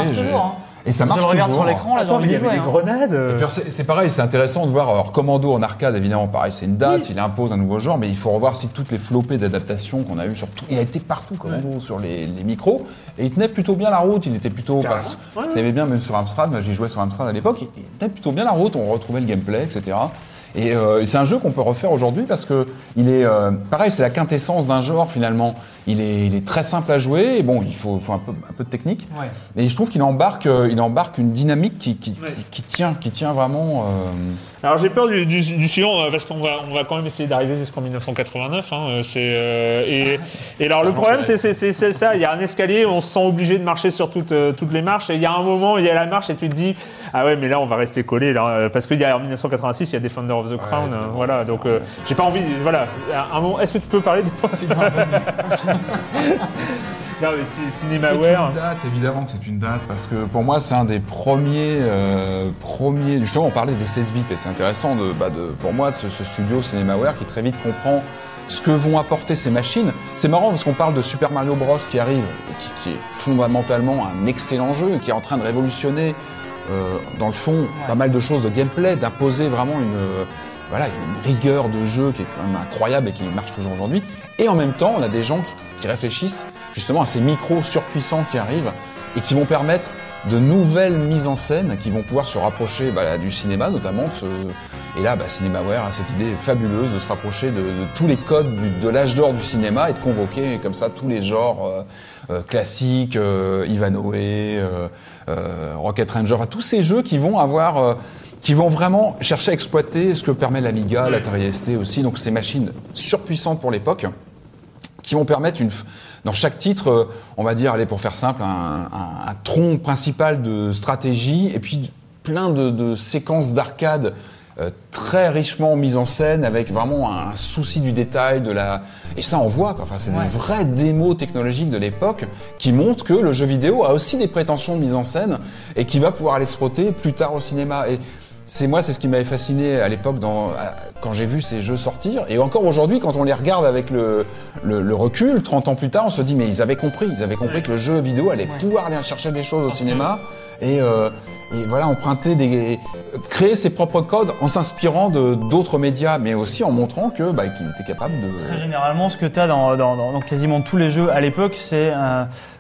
Et ça Je marche le regarde toujours. sur l'écran, là, Attends, mais il y avait des hein. grenades. euh. Et puis, c'est c'est pareil, c'est intéressant de voir. Alors, Commando en arcade, évidemment, pareil, c'est une date, il impose un nouveau genre, mais il faut revoir si toutes les flopées d'adaptation qu'on a eues sur tout. Il a été partout, Commando, sur les, les micros, et il tenait plutôt bien la route. Il était plutôt. Ouais. Il aimait bien, même sur Amstrad, moi j'y jouais sur Amstrad à l'époque, il tenait plutôt bien la route, on retrouvait le gameplay, etc. Et euh, c'est un jeu qu'on peut refaire aujourd'hui parce que il est euh, pareil, c'est la quintessence d'un genre finalement. Il est, il est très simple à jouer. Et bon, il faut, faut un, peu, un peu de technique. Ouais. Et je trouve qu'il embarque, euh, il embarque une dynamique qui, qui, Ouais. qui, qui tient, qui tient vraiment. euh, Alors j'ai peur du, du, du suivant euh, parce qu'on va on va quand même essayer d'arriver jusqu'en 1989. Hein, c'est euh, et, et alors le problème c'est ça. Il y a un escalier, on se sent obligé de marcher sur toutes toutes les marches. Et il y a un moment, il y a la marche et tu te dis ah ouais mais là on va rester collé là parce qu'il y a en 1986 il y a Defender of the Crown. voilà donc euh, j'ai pas envie voilà un moment. Est-ce que tu peux parler de [laughs] [laughs] Non mais ci- C'est une date, évidemment que c'est une date, parce que pour moi, c'est un des premiers, euh, premiers. Justement, on parlait des 16 bits, et c'est intéressant de, bah, de, pour moi, ce, ce studio Cinemaware qui très vite comprend ce que vont apporter ces machines. C'est marrant parce qu'on parle de Super Mario Bros qui arrive, et qui, qui est fondamentalement un excellent jeu, et qui est en train de révolutionner, euh, dans le fond, pas mal de choses de gameplay, d'imposer vraiment une, euh, voilà, une rigueur de jeu qui est quand même incroyable et qui marche toujours aujourd'hui. Et en même temps, on a des gens qui, qui réfléchissent justement à ces micros surpuissants qui arrivent et qui vont permettre de nouvelles mises en scène qui vont pouvoir se rapprocher bah, du cinéma notamment. de ce- Et là, bah, Cinemaware a cette idée fabuleuse de se rapprocher de, de tous les codes du- de l'âge d'or du cinéma et de convoquer comme ça tous les genres euh, euh, classiques, euh, Ivanhoe, euh, euh, Rocket Ranger, à tous ces jeux qui vont avoir... euh, qui vont vraiment chercher à exploiter ce que permet l'Amiga, l'Atari ST aussi, donc ces machines surpuissantes pour l'époque qui vont permettre une, dans chaque titre, euh, on va dire, allez pour faire simple, un, un- un tronc principal de stratégie et puis plein de, de séquences d'arcade euh, très richement mises en scène avec vraiment un souci du détail, de la et ça on voit quoi. Enfin c'est Ouais. des vraies démos technologiques de l'époque qui montrent que le jeu vidéo a aussi des prétentions de mise en scène et qui va pouvoir aller se frotter plus tard au cinéma. Et c'est moi, c'est ce qui m'avait fasciné à l'époque dans, quand j'ai vu ces jeux sortir. Et encore aujourd'hui, quand on les regarde avec le, le, le recul, 30 ans plus tard, on se dit, mais ils avaient compris. Ils avaient compris que le jeu vidéo allait pouvoir aller chercher des choses au cinéma. Et, euh, et voilà, emprunter des, créer ses propres codes en s'inspirant de d'autres médias, mais aussi en montrant que bah, qu'il était capable de. Très généralement, ce que tu as dans, dans, dans, quasiment tous les jeux à l'époque, c'est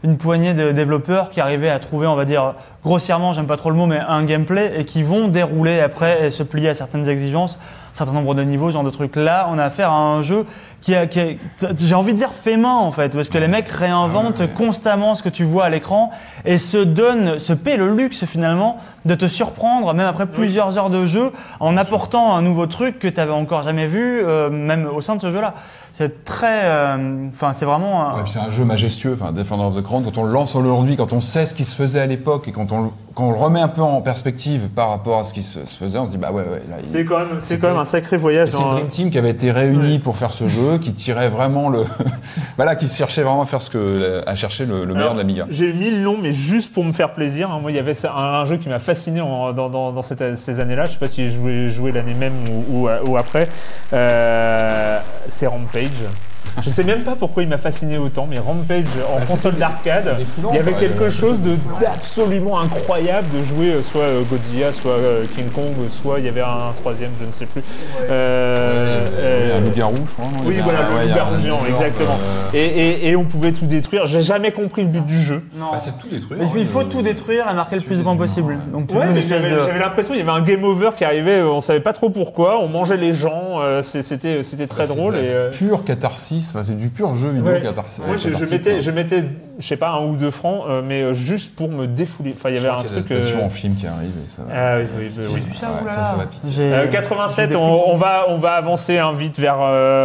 une poignée de développeurs qui arrivaient à trouver, on va dire grossièrement, j'aime pas trop le mot, mais un gameplay et qui vont dérouler après et se plier à certaines exigences, certain nombre de niveaux, ce genre de trucs. Là, on a affaire à un jeu qui a, qui j'ai envie de dire fait main en fait, parce que les mecs réinventent constamment ce que tu vois à l'écran et se donnent, se paient le luxe finalement de te surprendre, même après plusieurs heures de jeu, en apportant un nouveau truc que tu avais encore jamais vu, euh, même au sein de ce jeu-là. C'est très, euh, enfin, c'est vraiment. Ouais, c'est un jeu majestueux, enfin, Defender of the Crown. Quand on le lance aujourd'hui, quand on sait ce qui se faisait à l'époque et quand on, quand on le remet un peu en perspective par rapport à ce qui se, faisait, on se dit bah ouais, ouais. C'est quand même, c'est quand même un sacré voyage. C'est Dream Team qui avait été réuni pour faire ce jeu, qui tirait vraiment le, [laughs] voilà, qui cherchait vraiment à faire ce que, à chercher le, meilleur de l'Amiga. J'ai mis le nom, mais juste pour me faire plaisir. Hein. Moi, il y avait un, jeu qui m'a fasciné dans, dans, ces années-là. Je sais pas si j'ai joué, joué l'année même ou, ou, après. Euh, c'est Rampage. Je sais même pas pourquoi il m'a fasciné autant, mais Rampage en ah, console d'arcade, il y avait quelque chose d'absolument incroyable de jouer euh, soit euh, Godzilla, soit euh, King Kong, soit il y avait un troisième, je ne sais plus. un loup-garou, je crois. Oui, voilà, le loup-garou géant, exactement. Et, on pouvait tout détruire. J'ai jamais compris le but du jeu. Non. Bah, c'est tout détruire. il faut tout détruire et marquer le plus de points possible. Donc, j'avais l'impression qu'il y avait un game over qui arrivait, on savait pas trop pourquoi, on mangeait les gens, c'était très drôle. Pure catharsis c'est du pur jeu vidéo ouais. catharsis. Moi, je, mettais, je mettais, je sais pas, un ou deux francs, euh, mais euh, juste pour me défouler. Enfin, il y avait un truc. Euh... en film qui arrive et ça. Ah, oui, oui, oui, vu ça, ça, ça va 87, euh, on, on, va, on va avancer hein, vite vers,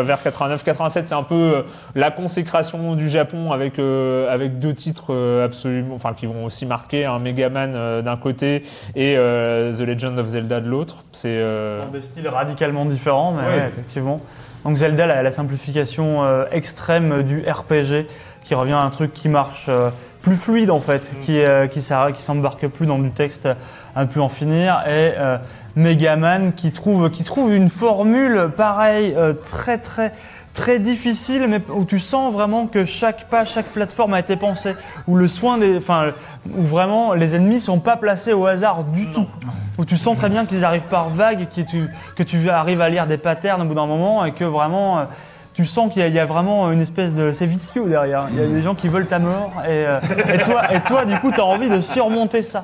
vers 89. 87, c'est un peu la consécration du Japon avec, avec deux titres absolument, enfin, qui vont aussi marquer un Megaman d'un côté et The Legend of Zelda de l'autre. C'est. Des styles radicalement différents, mais effectivement. Donc Zelda, la, la simplification euh, extrême du RPG, qui revient à un truc qui marche euh, plus fluide en fait, mm. qui, euh, qui, qui s'embarque plus dans du texte à ne plus en finir, et Megaman qui trouve, qui trouve une formule pareille, très très très difficile, mais où tu sens vraiment que chaque pas, chaque plateforme a été pensée, où le soin des, enfin, où vraiment les ennemis sont pas placés au hasard du tout, où tu sens très bien qu'ils arrivent par vagues, que tu, que tu arrives à lire des patterns au bout d'un moment et que vraiment euh, tu sens qu'il y, a vraiment une espèce de c'est vicieux derrière. Il y a des gens qui veulent ta mort et, euh, et toi et toi du coup tu as envie de surmonter ça.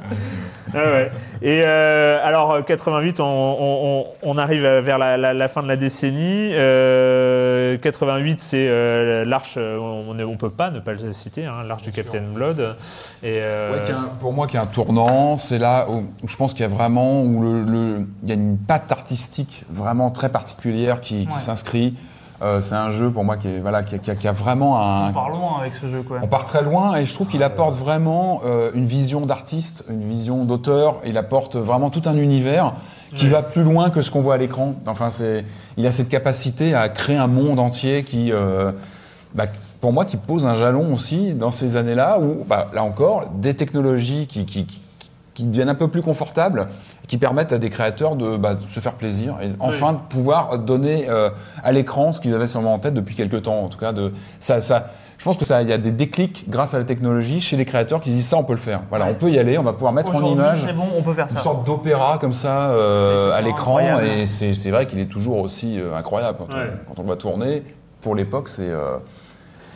ouais. Et euh, alors 88, on, on, on, arrive vers la, la, la, fin de la décennie. Euh, 88, c'est euh, l'arche. On ne peut pas ne pas le citer, hein, l'arche du Captain Blood. Et euh, ouais, pour moi, qui est un tournant, c'est là où, je pense qu'il y a vraiment où le, le, il y a une patte artistique vraiment très particulière qui, qui s'inscrit. Euh, c'est un jeu pour moi qui, est, voilà, qui, qui, qui, a vraiment un. On part loin avec ce jeu, quoi. On part très loin et je trouve qu'il apporte vraiment euh, une vision d'artiste, une vision d'auteur. Il apporte vraiment tout un univers qui va plus loin que ce qu'on voit à l'écran. Enfin, c'est, il a cette capacité à créer un monde entier qui, euh, bah, pour moi, qui pose un jalon aussi dans ces années-là où, bah, là encore, des technologies qui, qui, qui deviennent un peu plus confortables qui permettent à des créateurs de, bah, de se faire plaisir et enfin de pouvoir donner euh, à l'écran ce qu'ils avaient sûrement en tête depuis quelques temps. En tout cas, de ça, ça. Je pense que ça, il y a des déclics grâce à la technologie chez les créateurs qui disent ça, on peut le faire. Voilà, on peut y aller, on va pouvoir mettre en image bon, on peut faire une sorte d'opéra comme ça euh, à l'écran, et c'est vrai qu'il est toujours aussi euh, incroyable quand, on, quand, on, le voit tourner. Pour l'époque, c'est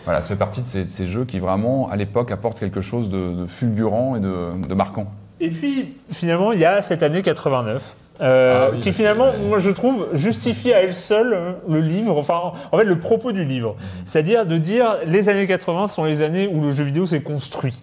voilà, ça fait partie de ces, de ces, jeux qui vraiment, à l'époque, apportent quelque chose de, de fulgurant et de, de marquant. Et puis, finalement, il y a cette année 89. Euh, ah qui finalement, moi je trouve, justifie à elle seule euh, le livre, enfin en fait le propos du livre. Mhm. C'est-à-dire de dire les années 80 sont les années où le jeu vidéo s'est construit.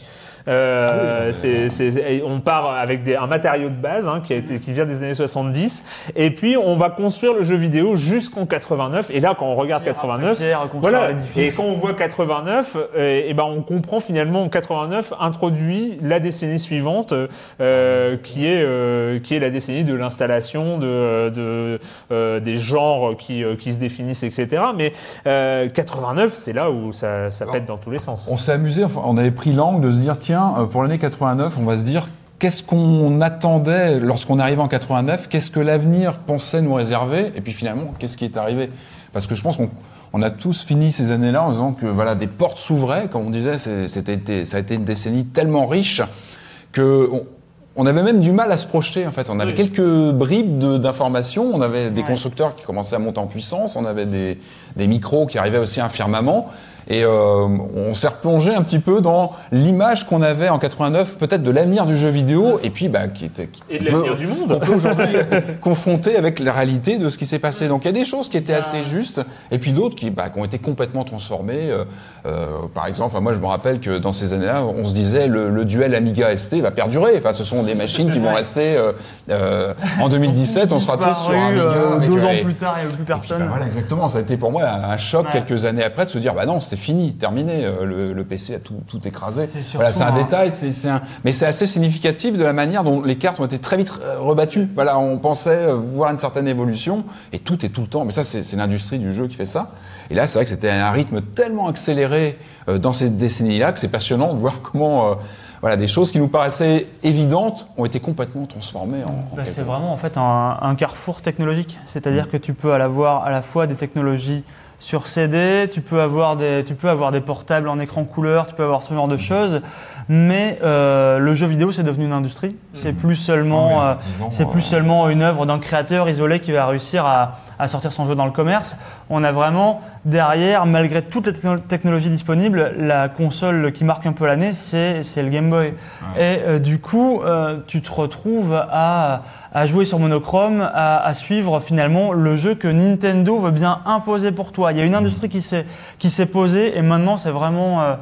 Euh, ah on part avec des, un matériau de base hein, qui, a été, qui vient des années 70, et puis on va construire le jeu vidéo jusqu'en 89. Et là, quand on regarde 89, voilà, et quand on voit 89, et, et ben on comprend finalement 89 introduit la décennie suivante, euh, qui est euh, qui est la décennie de l'installation de, de euh, des genres qui, euh, qui se définissent, etc. Mais 89, c'est là où ça, ça pète dans tous les sens. On s'est amusé, enfin, on avait pris l'angle de se dire tiens, euh, pour l'année 89, on va se dire qu'est-ce qu'on attendait lorsqu'on arrivait en 89, qu'est-ce que l'avenir pensait nous réserver, et puis finalement, qu'est-ce qui est arrivé? Parce que je pense qu'on a tous fini ces années-là en disant que voilà, des portes s'ouvraient, comme on disait, c'était, ça a été une décennie tellement riche que on avait même du mal à se projeter en fait. On avait quelques bribes d'informations. On avait des Ouais. constructeurs qui commençaient à monter en puissance. On avait des, des micros qui arrivaient aussi à un firmament. Et euh, on s'est replongé un petit peu dans l'image qu'on avait en 89, peut-être de l'avenir du jeu vidéo, et puis bah, qui était qui- Et de l'avenir du monde. qu'on peut aujourd'hui [laughs] confronter avec la réalité de ce qui s'est passé. Donc il y a des choses qui étaient assez justes, et puis d'autres qui, bah, qui ont été complètement transformées. Euh, euh, par exemple, moi je me rappelle que dans ces années-là, on se disait le, le duel Amiga ST va perdurer. Enfin, ce sont des machines qui vont rester. euh, en 2017, on sera tous sur Disparu, Amiga. deux ans plus tard, il n'y avait plus puis, personne. bah, voilà, exactement. Ça a été pour moi un, un choc Ouais. quelques années après de se dire, bah non, c'était fini, terminé. euh, Le, le PC a tout, tout écrasé. C'est Voilà, c'est un détail, c'est un- mais c'est assez significatif de la manière dont les cartes ont été très vite euh, rebattues. Voilà, on pensait euh, voir une certaine évolution et tout est tout le temps. Mais ça, c'est l'industrie du jeu qui fait ça. Et là, c'est vrai que c'était un rythme tellement accéléré dans ces décennies-là que c'est passionnant de voir comment. Voilà, des choses qui nous paraissaient évidentes ont été complètement transformées en. Bah, c'est vraiment en fait un, un carrefour technologique. C'est-à-dire Mm. que tu peux avoir à la fois des technologies sur CD, tu peux avoir des, tu peux avoir des portables en écran couleur, tu peux avoir ce genre de choses. Mais euh, le jeu vidéo, c'est devenu une industrie. C'est plus seulement, Ah euh, c'est plus euh, seulement une œuvre d'un créateur isolé qui va réussir à, à sortir son jeu dans le commerce. On a vraiment derrière, malgré toutes les techno- technologies disponibles, la console qui marque un peu l'année, c'est c'est le Game Boy. Et euh, du coup, euh, tu te retrouves à, à jouer sur monochrome, à, à suivre finalement le jeu que Nintendo veut bien imposer pour toi. Il y a une industrie qui s'est qui s'est posée et maintenant c'est vraiment, euh,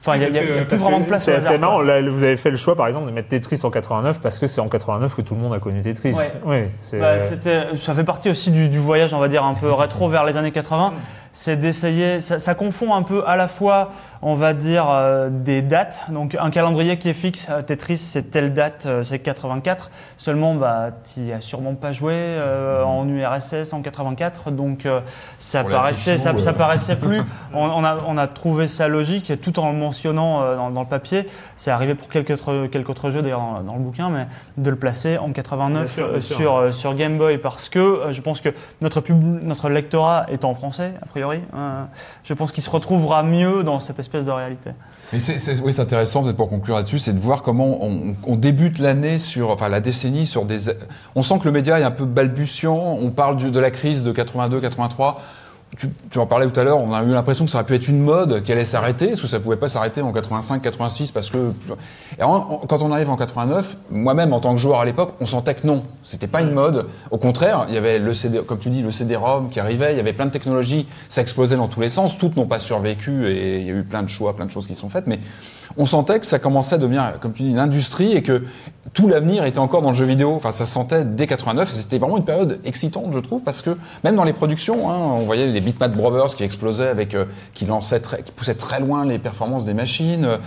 enfin il y a, plus vraiment de place. C'est marrant, là, vous avez fait le choix par exemple de mettre Tetris en 89 parce que c'est en 89 que tout le monde a connu Tetris. Ouais. Oui. Bah, c'était, ça fait partie aussi du, du voyage, on va dire, un peu rétro vers les années 80. C'est d'essayer, ça, ça confond un peu à la fois, on va dire, euh, des dates. Donc un calendrier qui est fixe, euh, Tetris, c'est telle date, euh, c'est 84. Seulement, bah, tu n'y as sûrement pas joué euh, en URSS en 84. Donc euh, ça, la paraissait, ça, paraissait plus. [laughs] On, on a, on a trouvé ça logique, tout en le mentionnant euh, dans, dans le papier. C'est arrivé pour quelques autres, quelques autres jeux, d'ailleurs, dans, dans le bouquin, mais de le placer en 89 Bien sûr, bien euh, sûr. sur, euh, sur Game Boy parce que euh, je pense que notre, pub, notre lectorat est en français, a priori. Euh, je pense qu'il se retrouvera mieux dans cette espèce de réalité. Oui, c'est intéressant peut-être pour conclure là-dessus, c'est de voir comment on, débute l'année sur, enfin la décennie sur des. On sent que le média est un peu balbutiant. On parle de la crise de 82, 83. Tu, tu en parlais tout à l'heure. On a eu l'impression que ça aurait pu être une mode qui allait s'arrêter, parce que ça pouvait pas s'arrêter en 85, 86, parce que. Et en- en- quand on arrive en 89, moi-même en tant que joueur à l'époque, on sentait que non, c'était pas une mode. Au contraire, il y avait le CD, comme tu dis, le CD-ROM qui arrivait. Il y avait plein de technologies, ça explosait dans tous les sens. Toutes n'ont pas survécu et il y a eu plein de choix, plein de choses qui sont faites, mais on sentait que ça commençait à devenir, comme tu dis, une industrie et que tout l'avenir était encore dans le jeu vidéo. Enfin, ça se sentait dès 89. et C'était vraiment une période excitante, je trouve, parce que même dans les productions, hein, on voyait les Bitmap Brothers qui explosaient avec, euh, qui lançaient, qui poussaient très loin les performances des machines.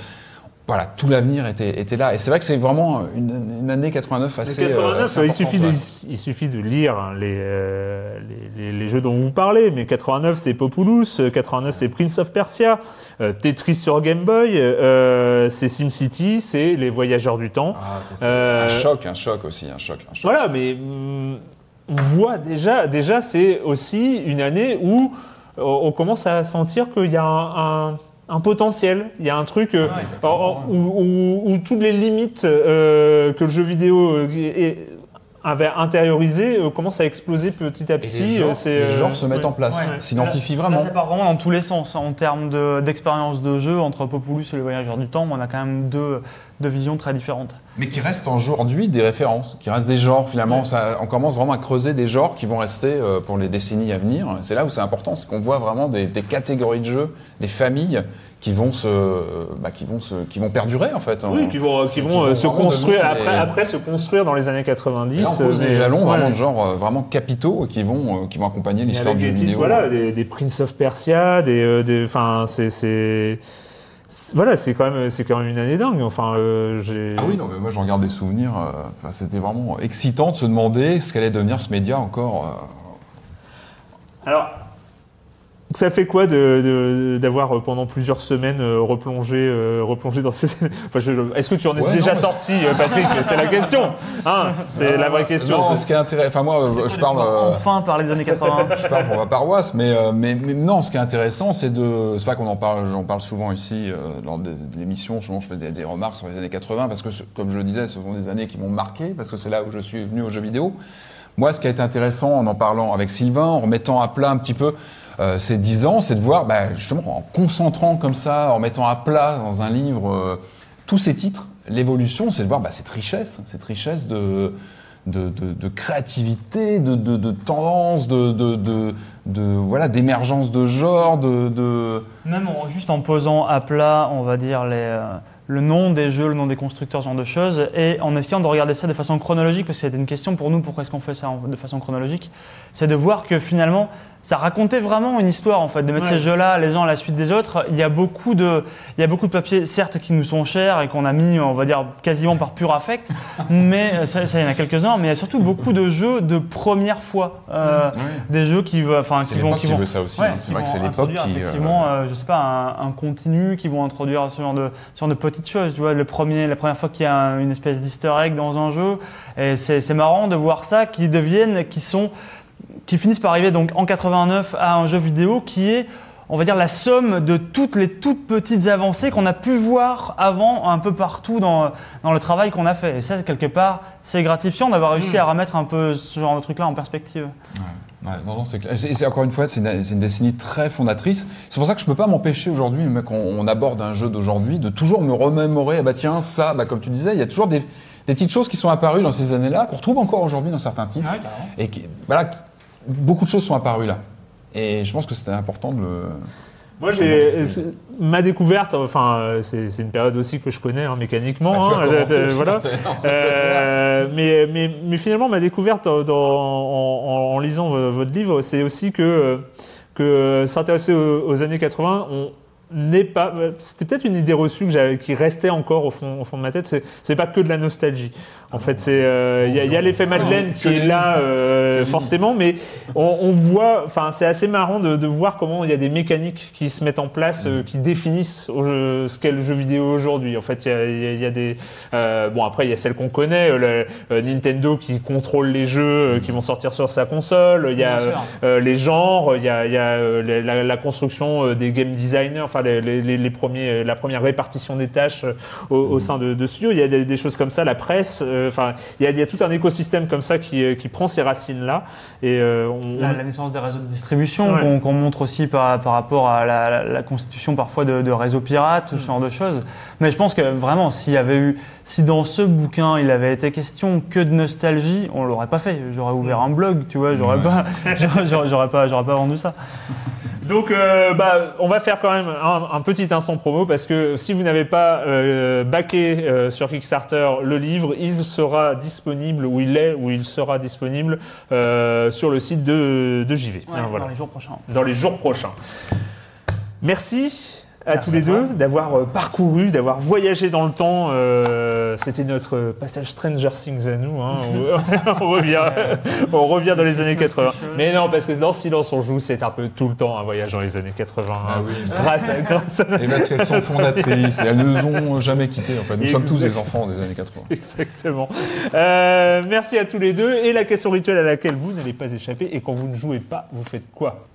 Euh, Voilà, tout l'avenir était, était là. Et c'est vrai que c'est vraiment une, une année 89 Mais assez. 89, euh, assez il, suffit de, il suffit de lire hein, les, euh, les, les- les jeux dont vous parlez, mais 89 c'est Populous, euh, 89 c'est Prince of Persia, euh, Tetris sur Game Boy, euh, c'est SimCity, c'est Les Voyageurs du Temps. Ah, ça, Euh, Un choc, un choc aussi, un choc. Un choc. Voilà, mais hum, on voit déjà, déjà c'est aussi une année où euh, on commence à sentir qu'il y a un, un- un potentiel, il y a un truc euh, Ouais, où, où- où toutes les limites euh, que le jeu vidéo euh, est- avait intériorisées euh, commencent à exploser petit à Et petit. les genres, euh, les euh, genres se mettent ouais. en place, Ouais. s'identifient Là, vraiment. ça part vraiment dans tous les sens. En termes de- d'expérience de, jeu, entre Populous et les Voyageurs du Temps, on a quand même deux, deux visions très différentes. Mais qui restent aujourd'hui des références, qui restent des genres finalement. Ça, on commence vraiment à creuser des genres qui vont rester euh, pour les décennies à venir. C'est là où c'est important, c'est qu'on voit vraiment des, des catégories de jeux, des familles qui vont se, bah, qui vont se, qui vont perdurer en fait. Oui, qui vont, qui Qui vont, vont euh, se construire après, après se construire dans les années 90. Et là, on pose euh, des jalons ouais. vraiment de genre euh, vraiment capitaux qui vont, euh, qui vont accompagner l'histoire du jeu vidéo. voilà, des, des Prince of Persia, des, euh, des, enfin, c'est, voilà, c'est quand même, c'est quand même une année dingue. Enfin, euh, j'ai. Ah oui, non, mais moi j'en garde des souvenirs. euh, Enfin, c'était vraiment excitant de se demander ce qu'allait devenir ce média encore. euh, Alors, Ça fait quoi de- de- d'avoir euh, pendant plusieurs semaines euh, replongé, euh, replongé dans ces... [laughs] Enfin, je- Est-ce que tu en es Ouais, déjà non, sorti, Patrick? C'est la question. Hein? C'est la vraie question. Non, ce qui est intéressant, enfin moi, je parle. Enfin parler des années 80. je parle pour ma paroisse, mais, mais, mais non, ce qui est intéressant, c'est de. C'est vrai qu'on en parle, j'en parle souvent ici, lors de, de l'émission, souvent je fais des, des remarques sur les années 80, parce que, comme je le disais, ce sont des années qui m'ont marqué, parce que c'est là où je suis venu aux jeux vidéo. Moi, ce qui a été intéressant en en parlant avec Sylvain, en remettant à plat un petit peu euh, ces 10 ans, c'est de voir, bah, justement, en concentrant comme ça, en mettant à plat dans un livre euh, tous ces titres, l'évolution, c'est de voir bah, cette richesse, cette richesse de, de, de- créativité, de, de, tendance, de, voilà, d'émergence de genre, de. Même en- juste en posant à plat, on va dire, les, euh, le nom des jeux, le nom des constructeurs, ce genre de choses, et en essayant de regarder ça de façon chronologique, parce que c'était une question pour nous, pourquoi est-ce qu'on fait ça de façon chronologique, c'est de voir que finalement, ça racontait vraiment une histoire, en fait, de mettre Ouais. ces jeux-là les uns à la suite des autres. Il y a beaucoup de, il y a beaucoup de papiers, certes, qui nous sont chers et qu'on a mis, on va dire, quasiment par pur affect, [laughs] mais euh, ça, ça, il y en a quelques-uns, mais il y a surtout beaucoup de jeux de première fois. Euh, Des jeux qui, enfin, qui vont, qui qui vont, veut ça aussi. Ouais, hein. C'est qui vrai que c'est l'époque introduire, qui... euh, Effectivement, euh, je sais pas, un, un continu qui vont introduire ce genre de, ce genre de petites choses. Tu vois, le premier, la première fois qu'il y a un- une espèce d'easter egg dans un jeu, et c'est marrant de voir ça, qui deviennent, qui sont, qui finissent par arriver donc en 89 à un jeu vidéo qui est on va dire la somme de toutes les toutes petites avancées qu'on a pu voir avant un peu partout dans, dans le travail qu'on a fait. Et ça, quelque part, c'est gratifiant d'avoir réussi à remettre un peu ce genre de truc-là en perspective. Ouais, non, non, c'est. Et encore une fois, c'est une, décennie très fondatrice. C'est pour ça que je peux pas m'empêcher aujourd'hui, mec, on, on aborde un jeu d'aujourd'hui, de toujours me remémorer, ah bah tiens, ça, bah comme tu disais, il y a toujours des, des petites choses qui sont apparues dans ces années-là, qu'on retrouve encore aujourd'hui dans certains titres. et qui, voilà, beaucoup de choses sont apparues là. Et je pense que c'était important de le. Moi, j'ai ma découverte. Enfin, euh, c'est une période aussi que je connais hein, mécaniquement. Bah, hein, commencé euh, voilà. cette Euh, mais, mais, mais finalement, ma découverte dans- en, en- en lisant vo- votre livre, c'est aussi que que s'intéresser aux, aux années 80, on n'est pas. C'était peut-être une idée reçue que j'avais, qui restait encore au fond, au fond de ma tête. C'est, c'est pas que de la nostalgie. En fait, c'est euh, il y a, il y a l'effet Madeleine qui est là euh, forcément, mais on, on voit. Enfin, c'est assez marrant de, de voir comment il y a des mécaniques qui se mettent en place, euh, qui définissent au jeu- ce qu'est le jeu vidéo aujourd'hui. En fait, il y a, il y a- y a des. euh, bon, après, il y a celles qu'on connaît. euh, le- euh, Nintendo qui contrôle les jeux euh, qui vont sortir sur sa console. Il y a euh, les genres, il y a, il y a, euh, la, la- construction euh, des game designers, enfin les, les- les- les premiers, euh, la première répartition des tâches euh, au, au sein de, de studios. Il y a des, des choses comme ça, la presse. euh, Enfin, il y a, il y a tout un écosystème comme ça qui, qui prend ces racines là. Et on, La, la naissance des réseaux de distribution Ouais. qu'on montre aussi par, par rapport à la, la- la constitution parfois de, de réseaux pirates, ce genre de choses. Mais je pense que vraiment, s'il y avait eu, si dans ce bouquin il avait été question que de nostalgie, on l'aurait pas fait. J'aurais ouvert un blog, tu vois, j'aurais pas, [laughs] j'aurais- pas, j'aurais pas vendu ça. Donc, euh, bah, on va faire quand même un, un petit instant promo parce que si vous n'avez pas euh, backé euh, sur Kickstarter le livre, il sera disponible, ou il est, ou il sera disponible euh, sur le site de, de JV. Hein, voilà. Dans les jours prochains. dans les jours prochains. Merci à Merci tous les deux d'avoir euh, parcouru, d'avoir voyagé dans le temps. Euh, C'était notre passage Stranger Things à nous. hein. On, [laughs] revient, on revient dans les années 80. Mais non, parce que dans Silence on joue, c'est un peu tout le temps un voyage dans les années 80. hein. Ah oui. Grâce à, grâce à- Et parce qu'elles sont fondatrices, et elles ne nous ont jamais quittés. En fait, nous sommes tous des enfants des années 80. Exactement. Euh, merci à tous les deux. Et la question rituelle à laquelle vous n'allez pas échapper, et quand vous ne jouez pas, vous faites quoi?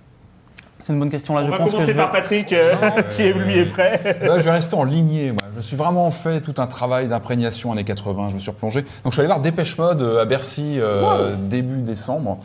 C'est une bonne question là. On je va pense que commencer je vais- par Patrick, euh, qui est, lui est prêt. Là, je vais rester en lignée, moi. Je me suis vraiment fait tout un travail d'imprégnation années 80. Je me suis replongé. Donc, je suis allé voir Dépêche Mode euh, à Bercy euh, début décembre.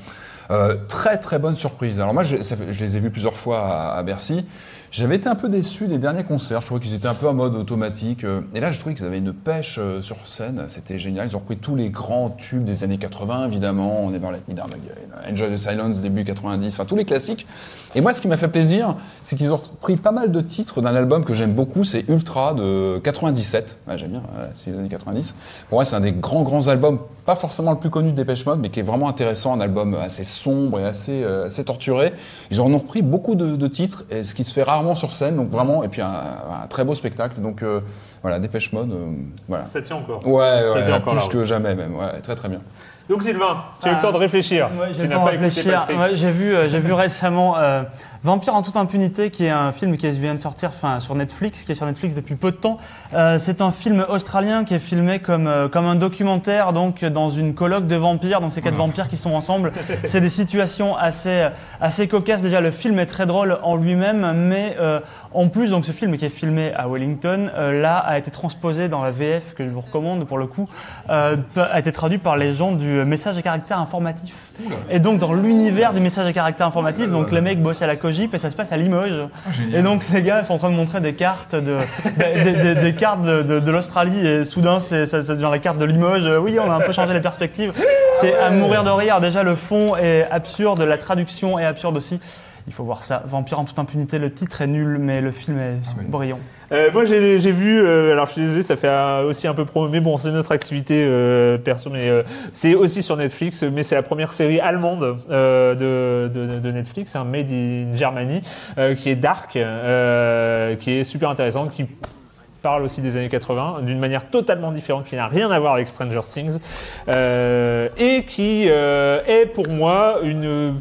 Euh, très très bonne surprise. Alors moi, je, ça fait- je les ai vus plusieurs fois à, à Bercy. J'avais été un peu déçu des derniers concerts. Je trouvais qu'ils étaient un peu en mode automatique. euh, Et là, je trouvais qu'ils avaient une pêche euh, sur scène. C'était génial. Ils ont repris tous les grands tubes des années 80, évidemment. Never Let Me Down Again, Enjoy the Silence, début 90, enfin tous les classiques. Et moi, ce qui m'a fait plaisir, c'est qu'ils ont repris pas mal de titres d'un album que j'aime beaucoup. C'est Ultra de 97. Ouais, j'aime bien, c'est les années 90. Pour moi, c'est un des grands, grands albums, pas forcément le plus connu de Dépêche Mode, mais qui est vraiment intéressant. Un album assez sombre et assez, euh, assez torturé. Ils en ont repris beaucoup de, de titres, et ce qui se fait rarement sur scène. Donc vraiment, et puis un, un très beau spectacle. Donc euh, Voilà, Dépêche Mode, euh, voilà. Ça tient encore. Ouais, Ça ouais, tient encore plus que jamais même. Ouais, très très bien. Donc Sylvain, tu as eu le temps de réfléchir. Ouais, j'ai tu n'as pas écouté réfléchir. Patrick. Ouais, j'ai vu, euh, j'ai vu récemment euh, Vampire en toute impunité, qui est un film qui vient de sortir, enfin sur Netflix, qui est sur Netflix depuis peu de temps. Euh, c'est un film australien qui est filmé comme euh, comme un documentaire, donc dans une colloque de vampires. Donc c'est quatre vampires qui sont ensemble. [laughs] C'est des situations assez assez cocasses. Déjà, le film est très drôle en lui-même, mais euh, en plus, donc ce film qui est filmé à Wellington, euh, là a été transposé dans la VF que je vous recommande pour le coup, euh, a été traduit par les gens du message à caractère informatif. Et donc dans l'univers du message à caractère informatif, donc les mecs bossent à la Cogip et ça se passe à Limoges. et donc les gars sont en train de montrer des cartes de des, des- des cartes de, de- de l'Australie et soudain c'est ça, ça devient la carte de Limoges. Euh, Oui, on a un peu changé les perspectives. C'est à mourir de rire. Déjà le fond est absurde, la traduction est absurde aussi. Il faut voir ça. Vampire en toute impunité, le titre est nul, mais le film est brillant. Euh, moi, j'ai vu. euh, alors, je suis désolé, ça fait euh, aussi un peu promo, mais bon, c'est notre activité euh, perso. Mais euh, c'est aussi sur Netflix. Mais c'est la première série allemande euh, de, de, de Netflix, un Made in Germany, euh, qui est dark, euh, qui est super intéressante, qui parle aussi des années 80 d'une manière totalement différente, qui n'a rien à voir avec Stranger Things, euh, et qui euh, est pour moi une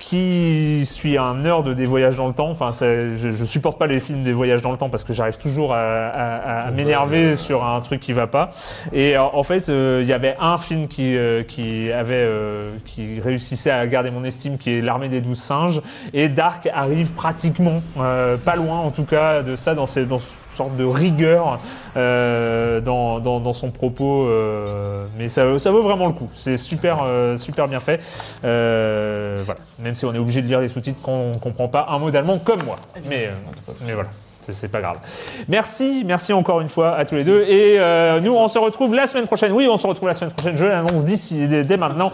qui suis un nerd des voyages dans le temps. Enfin, je, je supporte pas les films des voyages dans le temps parce que j'arrive toujours à, à- à m'énerver sur un truc qui va pas. Et en, en fait, euh, il y avait un film qui euh, qui avait euh, qui réussissait à garder mon estime, qui est L'Armée des douze singes. Et Dark arrive pratiquement, euh, pas loin en tout cas de ça, dans, ces, dans sorte de rigueur euh, dans, son propos. euh, mais ça, vaut vraiment le coup. C'est super euh, super bien fait. Voilà. Même si on est obligé de lire les sous-titres quand on comprend pas un mot d'allemand comme moi. Mais, mais voilà. C'est pas grave. Merci, merci encore une fois à tous les deux. Et nous, on se retrouve la semaine prochaine. Oui, on se retrouve la semaine prochaine. Je l'annonce d'ici, dès, maintenant,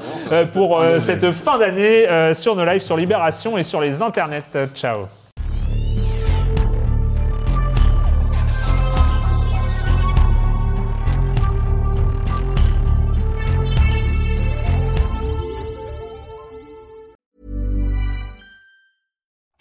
pour cette fin d'année sur nos lives sur Libération et sur les internets. Ciao.